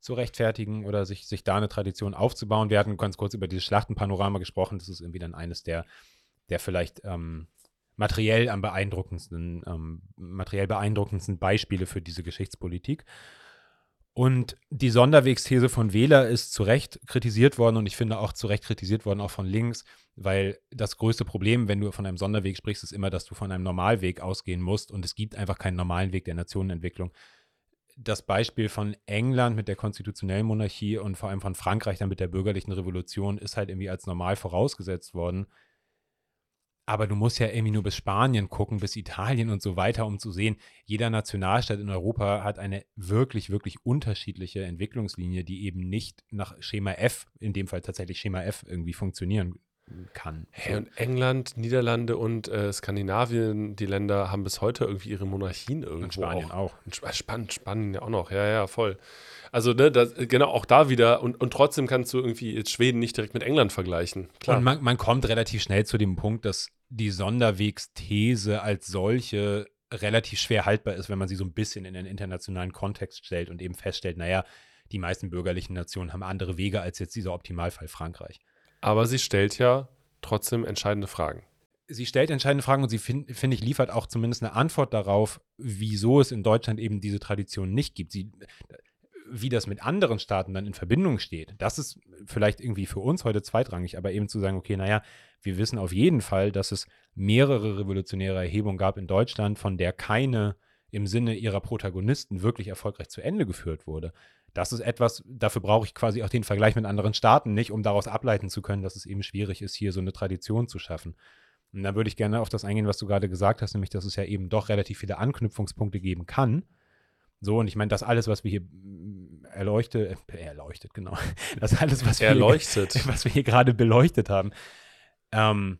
zu rechtfertigen oder sich, sich da eine Tradition aufzubauen. Wir hatten ganz kurz über dieses Schlachtenpanorama gesprochen. Das ist irgendwie dann eines der, der vielleicht ähm, materiell am beeindruckendsten, ähm, materiell beeindruckendsten Beispiele für diese Geschichtspolitik. Und die Sonderwegsthese von Wähler ist zu Recht kritisiert worden und ich finde auch zu Recht kritisiert worden, auch von links, weil das größte Problem, wenn du von einem Sonderweg sprichst, ist immer, dass du von einem Normalweg ausgehen musst und es gibt einfach keinen normalen Weg der Nationenentwicklung. Das Beispiel von England mit der konstitutionellen Monarchie und vor allem von Frankreich dann mit der bürgerlichen Revolution ist halt irgendwie als normal vorausgesetzt worden. Aber du musst ja irgendwie nur bis Spanien gucken, bis Italien und so weiter, um zu sehen, jeder Nationalstaat in Europa hat eine wirklich, wirklich unterschiedliche Entwicklungslinie, die eben nicht nach Schema F, in dem Fall tatsächlich Schema F, irgendwie funktionieren kann. Hey, und England, Niederlande und äh, Skandinavien, die Länder haben bis heute irgendwie ihre Monarchien irgendwo. Und Spanien auch. auch. Spannend, Spanien ja auch noch. Ja, ja, voll. Also, ne, das, genau, auch da wieder. Und, und trotzdem kannst du irgendwie jetzt Schweden nicht direkt mit England vergleichen. Klar. Und man, man kommt relativ schnell zu dem Punkt, dass die Sonderwegsthese als solche relativ schwer haltbar ist, wenn man sie so ein bisschen in den internationalen Kontext stellt und eben feststellt, naja, die meisten bürgerlichen Nationen haben andere Wege als jetzt dieser Optimalfall Frankreich. Aber sie stellt ja trotzdem entscheidende Fragen. Sie stellt entscheidende Fragen und sie, finde find ich, liefert auch zumindest eine Antwort darauf, wieso es in Deutschland eben diese Tradition nicht gibt. Sie, wie das mit anderen Staaten dann in Verbindung steht, das ist vielleicht irgendwie für uns heute zweitrangig, aber eben zu sagen, okay, naja, wir wissen auf jeden Fall, dass es mehrere revolutionäre Erhebungen gab in Deutschland, von der keine im Sinne ihrer Protagonisten wirklich erfolgreich zu Ende geführt wurde. Das ist etwas, dafür brauche ich quasi auch den Vergleich mit anderen Staaten nicht, um daraus ableiten zu können, dass es eben schwierig ist, hier so eine Tradition zu schaffen. Und da würde ich gerne auf das eingehen, was du gerade gesagt hast, nämlich, dass es ja eben doch relativ viele Anknüpfungspunkte geben kann so, und ich meine, das alles, was wir hier mm, erleuchtet, äh, erleuchtet, genau. Das alles, was wir, Erleuchtet. Hier, was wir hier gerade beleuchtet haben. Ähm,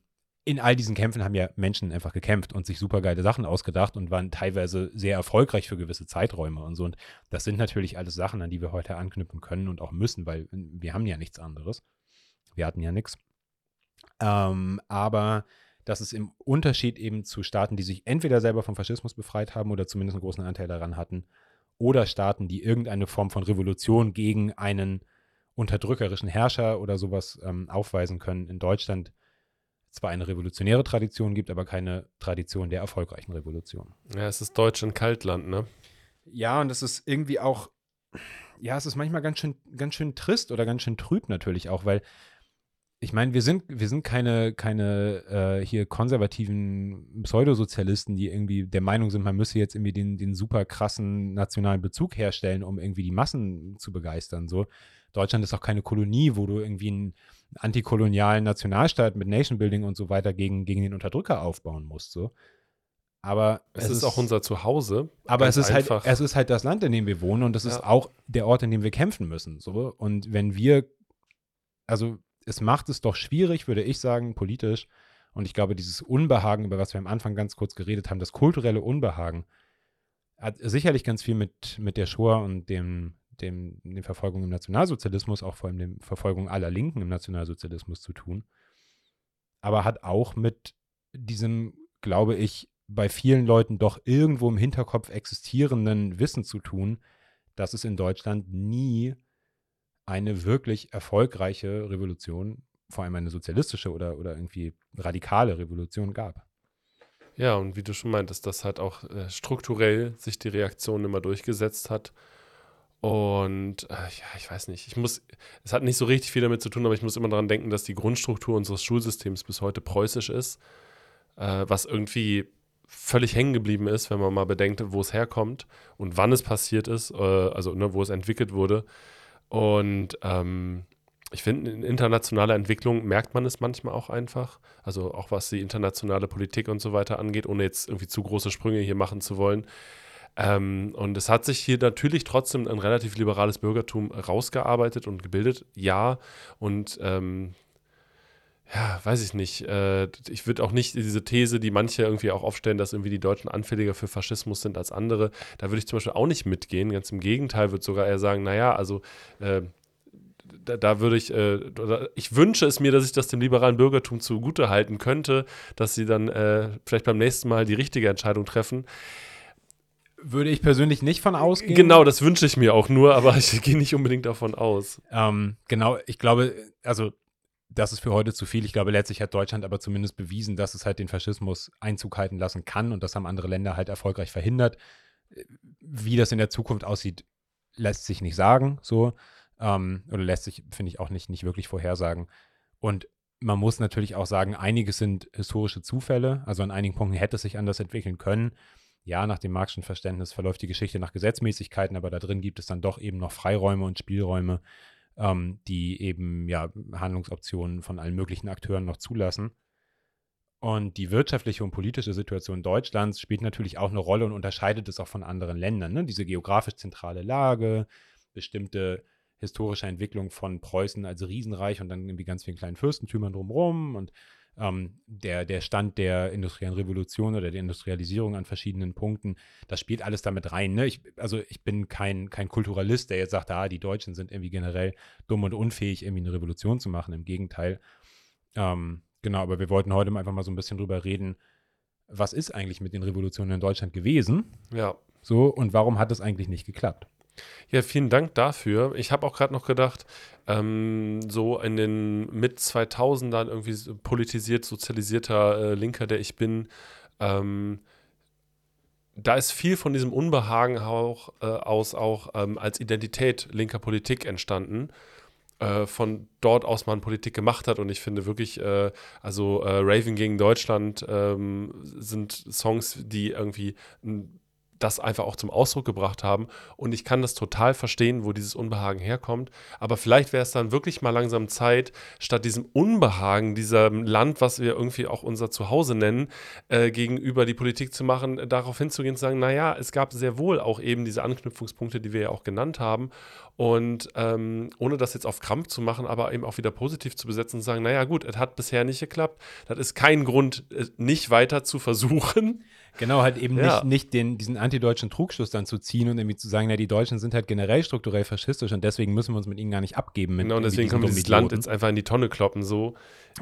in all diesen Kämpfen haben ja Menschen einfach gekämpft und sich super geile Sachen ausgedacht und waren teilweise sehr erfolgreich für gewisse Zeiträume und so. Und das sind natürlich alles Sachen, an die wir heute anknüpfen können und auch müssen, weil wir haben ja nichts anderes. Wir hatten ja nichts. Ähm, aber dass es im Unterschied eben zu Staaten, die sich entweder selber vom Faschismus befreit haben oder zumindest einen großen Anteil daran hatten, oder Staaten, die irgendeine Form von Revolution gegen einen unterdrückerischen Herrscher oder sowas ähm, aufweisen können. In Deutschland zwar eine revolutionäre Tradition gibt, aber keine Tradition der erfolgreichen Revolution. Ja, es ist Deutsch ein Kaltland, ne? Ja, und es ist irgendwie auch, ja, es ist manchmal ganz schön, ganz schön trist oder ganz schön trüb natürlich auch, weil ich meine, wir sind, wir sind keine, keine äh, hier konservativen Pseudosozialisten, die irgendwie der Meinung sind, man müsse jetzt irgendwie den, den super krassen nationalen Bezug herstellen, um irgendwie die Massen zu begeistern. So. Deutschland ist auch keine Kolonie, wo du irgendwie einen antikolonialen Nationalstaat mit Nationbuilding und so weiter gegen, gegen den Unterdrücker aufbauen musst. So. Aber es, es ist, ist, auch unser Zuhause. Aber es ist, halt, es ist halt das Land, in dem wir wohnen und es ja. ist auch der Ort, in dem wir kämpfen müssen. So. Und wenn wir, also es macht es doch schwierig, würde ich sagen, politisch. Und ich glaube, dieses Unbehagen, über was wir am Anfang ganz kurz geredet haben, das kulturelle Unbehagen, hat sicherlich ganz viel mit, mit der Shoah und dem, dem, den Verfolgungen im Nationalsozialismus, auch vor allem der Verfolgung aller Linken im Nationalsozialismus zu tun. Aber hat auch mit diesem, glaube ich, bei vielen Leuten doch irgendwo im Hinterkopf existierenden Wissen zu tun, dass es in Deutschland nie eine wirklich erfolgreiche Revolution, vor allem eine sozialistische oder, oder irgendwie radikale Revolution gab. Ja, und wie du schon meintest, dass halt auch äh, strukturell sich die Reaktion immer durchgesetzt hat. Und äh, ja, ich weiß nicht, ich muss, es hat nicht so richtig viel damit zu tun, aber ich muss immer daran denken, dass die Grundstruktur unseres Schulsystems bis heute preußisch ist, äh, was irgendwie völlig hängen geblieben ist, wenn man mal bedenkt, wo es herkommt und wann es passiert ist, äh, also ne, wo es entwickelt wurde. Und ähm, ich finde, in internationaler Entwicklung merkt man es manchmal auch einfach. Also auch was die internationale Politik und so weiter angeht, ohne jetzt irgendwie zu große Sprünge hier machen zu wollen. Ähm, und es hat sich hier natürlich trotzdem ein relativ liberales Bürgertum rausgearbeitet und gebildet, ja. Und ähm, ja, weiß ich nicht. Äh, ich würde auch nicht diese These, die manche irgendwie auch aufstellen, dass irgendwie die Deutschen anfälliger für Faschismus sind als andere, da würde ich zum Beispiel auch nicht mitgehen. Ganz im Gegenteil, würde sogar eher sagen, naja, also äh, da, da, würde ich, äh, ich wünsche es mir, dass ich das dem liberalen Bürgertum zugute halten könnte, dass sie dann äh, vielleicht beim nächsten Mal die richtige Entscheidung treffen. Würde ich persönlich nicht von ausgehen. Genau, das wünsche ich mir auch nur, aber ich gehe nicht unbedingt davon aus. Ähm, genau, ich glaube, also das ist für heute zu viel. Ich glaube, letztlich hat Deutschland aber zumindest bewiesen, dass es halt den Faschismus Einzug halten lassen kann und das haben andere Länder halt erfolgreich verhindert. Wie das in der Zukunft aussieht, lässt sich nicht sagen, so. Ähm, oder lässt sich, finde ich, auch nicht, nicht wirklich vorhersagen. Und man muss natürlich auch sagen, einiges sind historische Zufälle. Also an einigen Punkten hätte es sich anders entwickeln können. Ja, nach dem Marxischen Verständnis verläuft die Geschichte nach Gesetzmäßigkeiten, aber da drin gibt es dann doch eben noch Freiräume und Spielräume, ähm, die eben ja Handlungsoptionen von allen möglichen Akteuren noch zulassen. Und die wirtschaftliche und politische Situation Deutschlands spielt natürlich auch eine Rolle und unterscheidet es auch von anderen Ländern. Ne? Diese geografisch zentrale Lage, bestimmte historische Entwicklung von Preußen als Riesenreich und dann irgendwie ganz vielen kleinen Fürstentümern drumherum und ähm, der, der Stand der industriellen Revolution oder der Industrialisierung an verschiedenen Punkten, das spielt alles damit rein. Ne? Ich, also ich bin kein, kein Kulturalist, der jetzt sagt, ah, die Deutschen sind irgendwie generell dumm und unfähig, irgendwie eine Revolution zu machen. Im Gegenteil. Ähm, genau, aber wir wollten heute einfach mal so ein bisschen drüber reden, was ist eigentlich mit den Revolutionen in Deutschland gewesen? Ja. So, und warum hat es eigentlich nicht geklappt? Ja, vielen Dank dafür. Ich habe auch gerade noch gedacht, ähm, so in den Mit-2000ern irgendwie politisiert, sozialisierter äh, Linker, der ich bin, ähm, da ist viel von diesem Unbehagen auch, äh, aus auch ähm, als Identität linker Politik entstanden. Äh, von dort aus man Politik gemacht hat und ich finde wirklich, äh, also äh, Raven gegen Deutschland ähm, sind Songs, die irgendwie ein das einfach auch zum Ausdruck gebracht haben. Und ich kann das total verstehen, wo dieses Unbehagen herkommt. Aber vielleicht wäre es dann wirklich mal langsam Zeit, statt diesem Unbehagen, diesem Land, was wir irgendwie auch unser Zuhause nennen, äh, gegenüber die Politik zu machen, darauf hinzugehen, zu sagen, naja, es gab sehr wohl auch eben diese Anknüpfungspunkte, die wir ja auch genannt haben. Und ähm, ohne das jetzt auf Krampf zu machen, aber eben auch wieder positiv zu besetzen und sagen, naja gut, es hat bisher nicht geklappt. Das ist kein Grund, nicht weiter zu versuchen. Genau, halt eben ja. nicht, nicht den, diesen antideutschen Trugschluss dann zu ziehen und irgendwie zu sagen, na, die Deutschen sind halt generell strukturell faschistisch und deswegen müssen wir uns mit ihnen gar nicht abgeben. Mit, genau, und deswegen können wir dieses Land jetzt einfach in die Tonne kloppen, so.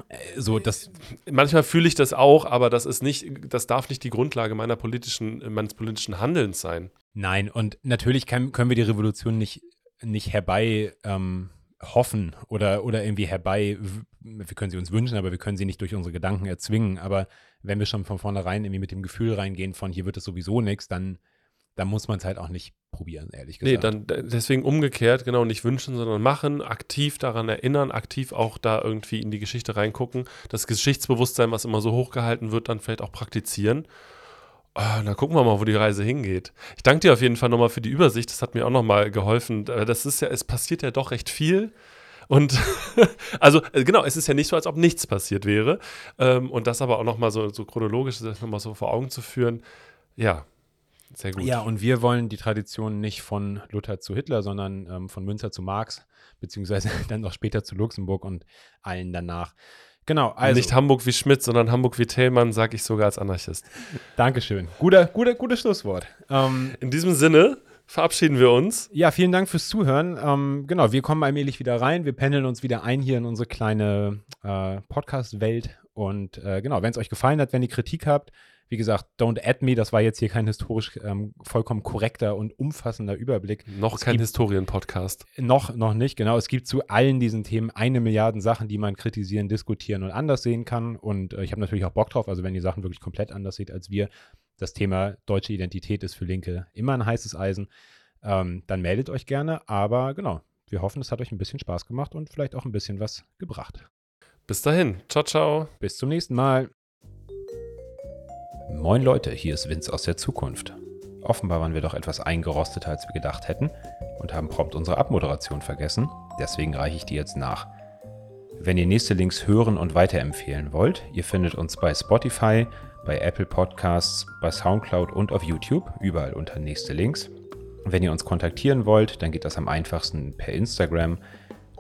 Äh, so, das. Manchmal fühle ich das auch, aber das ist nicht, das darf nicht die Grundlage meiner politischen, meines politischen Handelns sein. Nein, und natürlich kann, können wir die Revolution nicht, nicht herbei ähm, hoffen oder, oder irgendwie herbei, wir können sie uns wünschen, aber wir können sie nicht durch unsere Gedanken erzwingen. Aber wenn wir schon von vornherein irgendwie mit dem Gefühl reingehen von hier wird es sowieso nichts, dann, dann muss man es halt auch nicht probieren, ehrlich gesagt. Nee, dann deswegen umgekehrt, genau, nicht wünschen, sondern machen, aktiv daran erinnern, aktiv auch da irgendwie in die Geschichte reingucken, das Geschichtsbewusstsein, was immer so hochgehalten wird, dann vielleicht auch praktizieren. Oh, na gucken wir mal, wo die Reise hingeht. Ich danke dir auf jeden Fall nochmal für die Übersicht. Das hat mir auch nochmal geholfen. Äh, das ist ja, es passiert ja doch recht viel. Und also äh, genau, es ist ja nicht so, als ob nichts passiert wäre. Ähm, und das aber auch nochmal so, so chronologisch nochmal so vor Augen zu führen, ja, sehr gut. Ja, und wir wollen die Tradition nicht von Luther zu Hitler, sondern ähm, von Münzer zu Marx, beziehungsweise dann noch später zu Luxemburg und allen danach. Genau, also. Nicht Hamburg wie Schmidt, sondern Hamburg wie Thälmann, sage ich sogar als Anarchist. Dankeschön. Guter, guter, gutes Schlusswort. Ähm, In diesem Sinne verabschieden wir uns. Ja, vielen Dank fürs Zuhören. Ähm, genau, wir kommen allmählich wieder rein. Wir pendeln uns wieder ein hier in unsere kleine äh, Podcast-Welt. Und äh, genau, wenn es euch gefallen hat, wenn ihr Kritik habt, wie gesagt, Don't Add Me, das war jetzt hier kein historisch ähm, vollkommen korrekter und umfassender Überblick. Noch es kein Historien-Podcast. Noch, noch nicht, genau. Es gibt zu allen diesen Themen eine Milliarde Sachen, die man kritisieren, diskutieren und anders sehen kann. Und äh, ich habe natürlich auch Bock drauf, also wenn ihr Sachen wirklich komplett anders seht als wir. Das Thema deutsche Identität ist für Linke immer ein heißes Eisen. Ähm, dann meldet euch gerne. Aber genau, wir hoffen, es hat euch ein bisschen Spaß gemacht und vielleicht auch ein bisschen was gebracht. Bis dahin. Ciao, ciao. Bis zum nächsten Mal. Moin Leute, hier ist Vince aus der Zukunft. Offenbar waren wir doch etwas eingerosteter, als wir gedacht hätten und haben prompt unsere Abmoderation vergessen, deswegen reiche ich die jetzt nach. Wenn ihr nächste Links hören und weiterempfehlen wollt, ihr findet uns bei Spotify, bei Apple Podcasts, bei Soundcloud und auf YouTube, überall unter nächste Links. Wenn ihr uns kontaktieren wollt, dann geht das am einfachsten per Instagram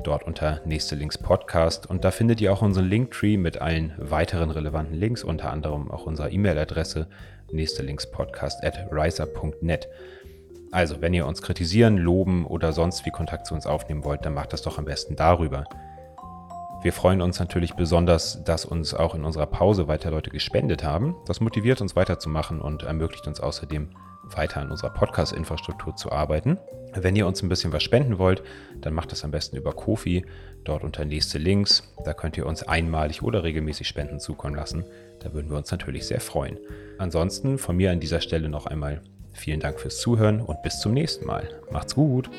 dort unter Nächste Links Podcast. Und da findet ihr auch unseren Linktree mit allen weiteren relevanten Links, unter anderem auch unsere E-Mail-Adresse nächstelinkspodcast at riser.net. Also, wenn ihr uns kritisieren, loben oder sonst wie Kontakt zu uns aufnehmen wollt, dann macht das doch am besten darüber. Wir freuen uns natürlich besonders, dass uns auch in unserer Pause weiter Leute gespendet haben. Das motiviert uns weiterzumachen und ermöglicht uns außerdem weiter an unserer Podcast-Infrastruktur zu arbeiten. Wenn ihr uns ein bisschen was spenden wollt, dann macht das am besten über Kofi, dort unter nächste Links. Da könnt ihr uns einmalig oder regelmäßig Spenden zukommen lassen. Da würden wir uns natürlich sehr freuen. Ansonsten von mir an dieser Stelle noch einmal vielen Dank fürs Zuhören und bis zum nächsten Mal. Macht's gut!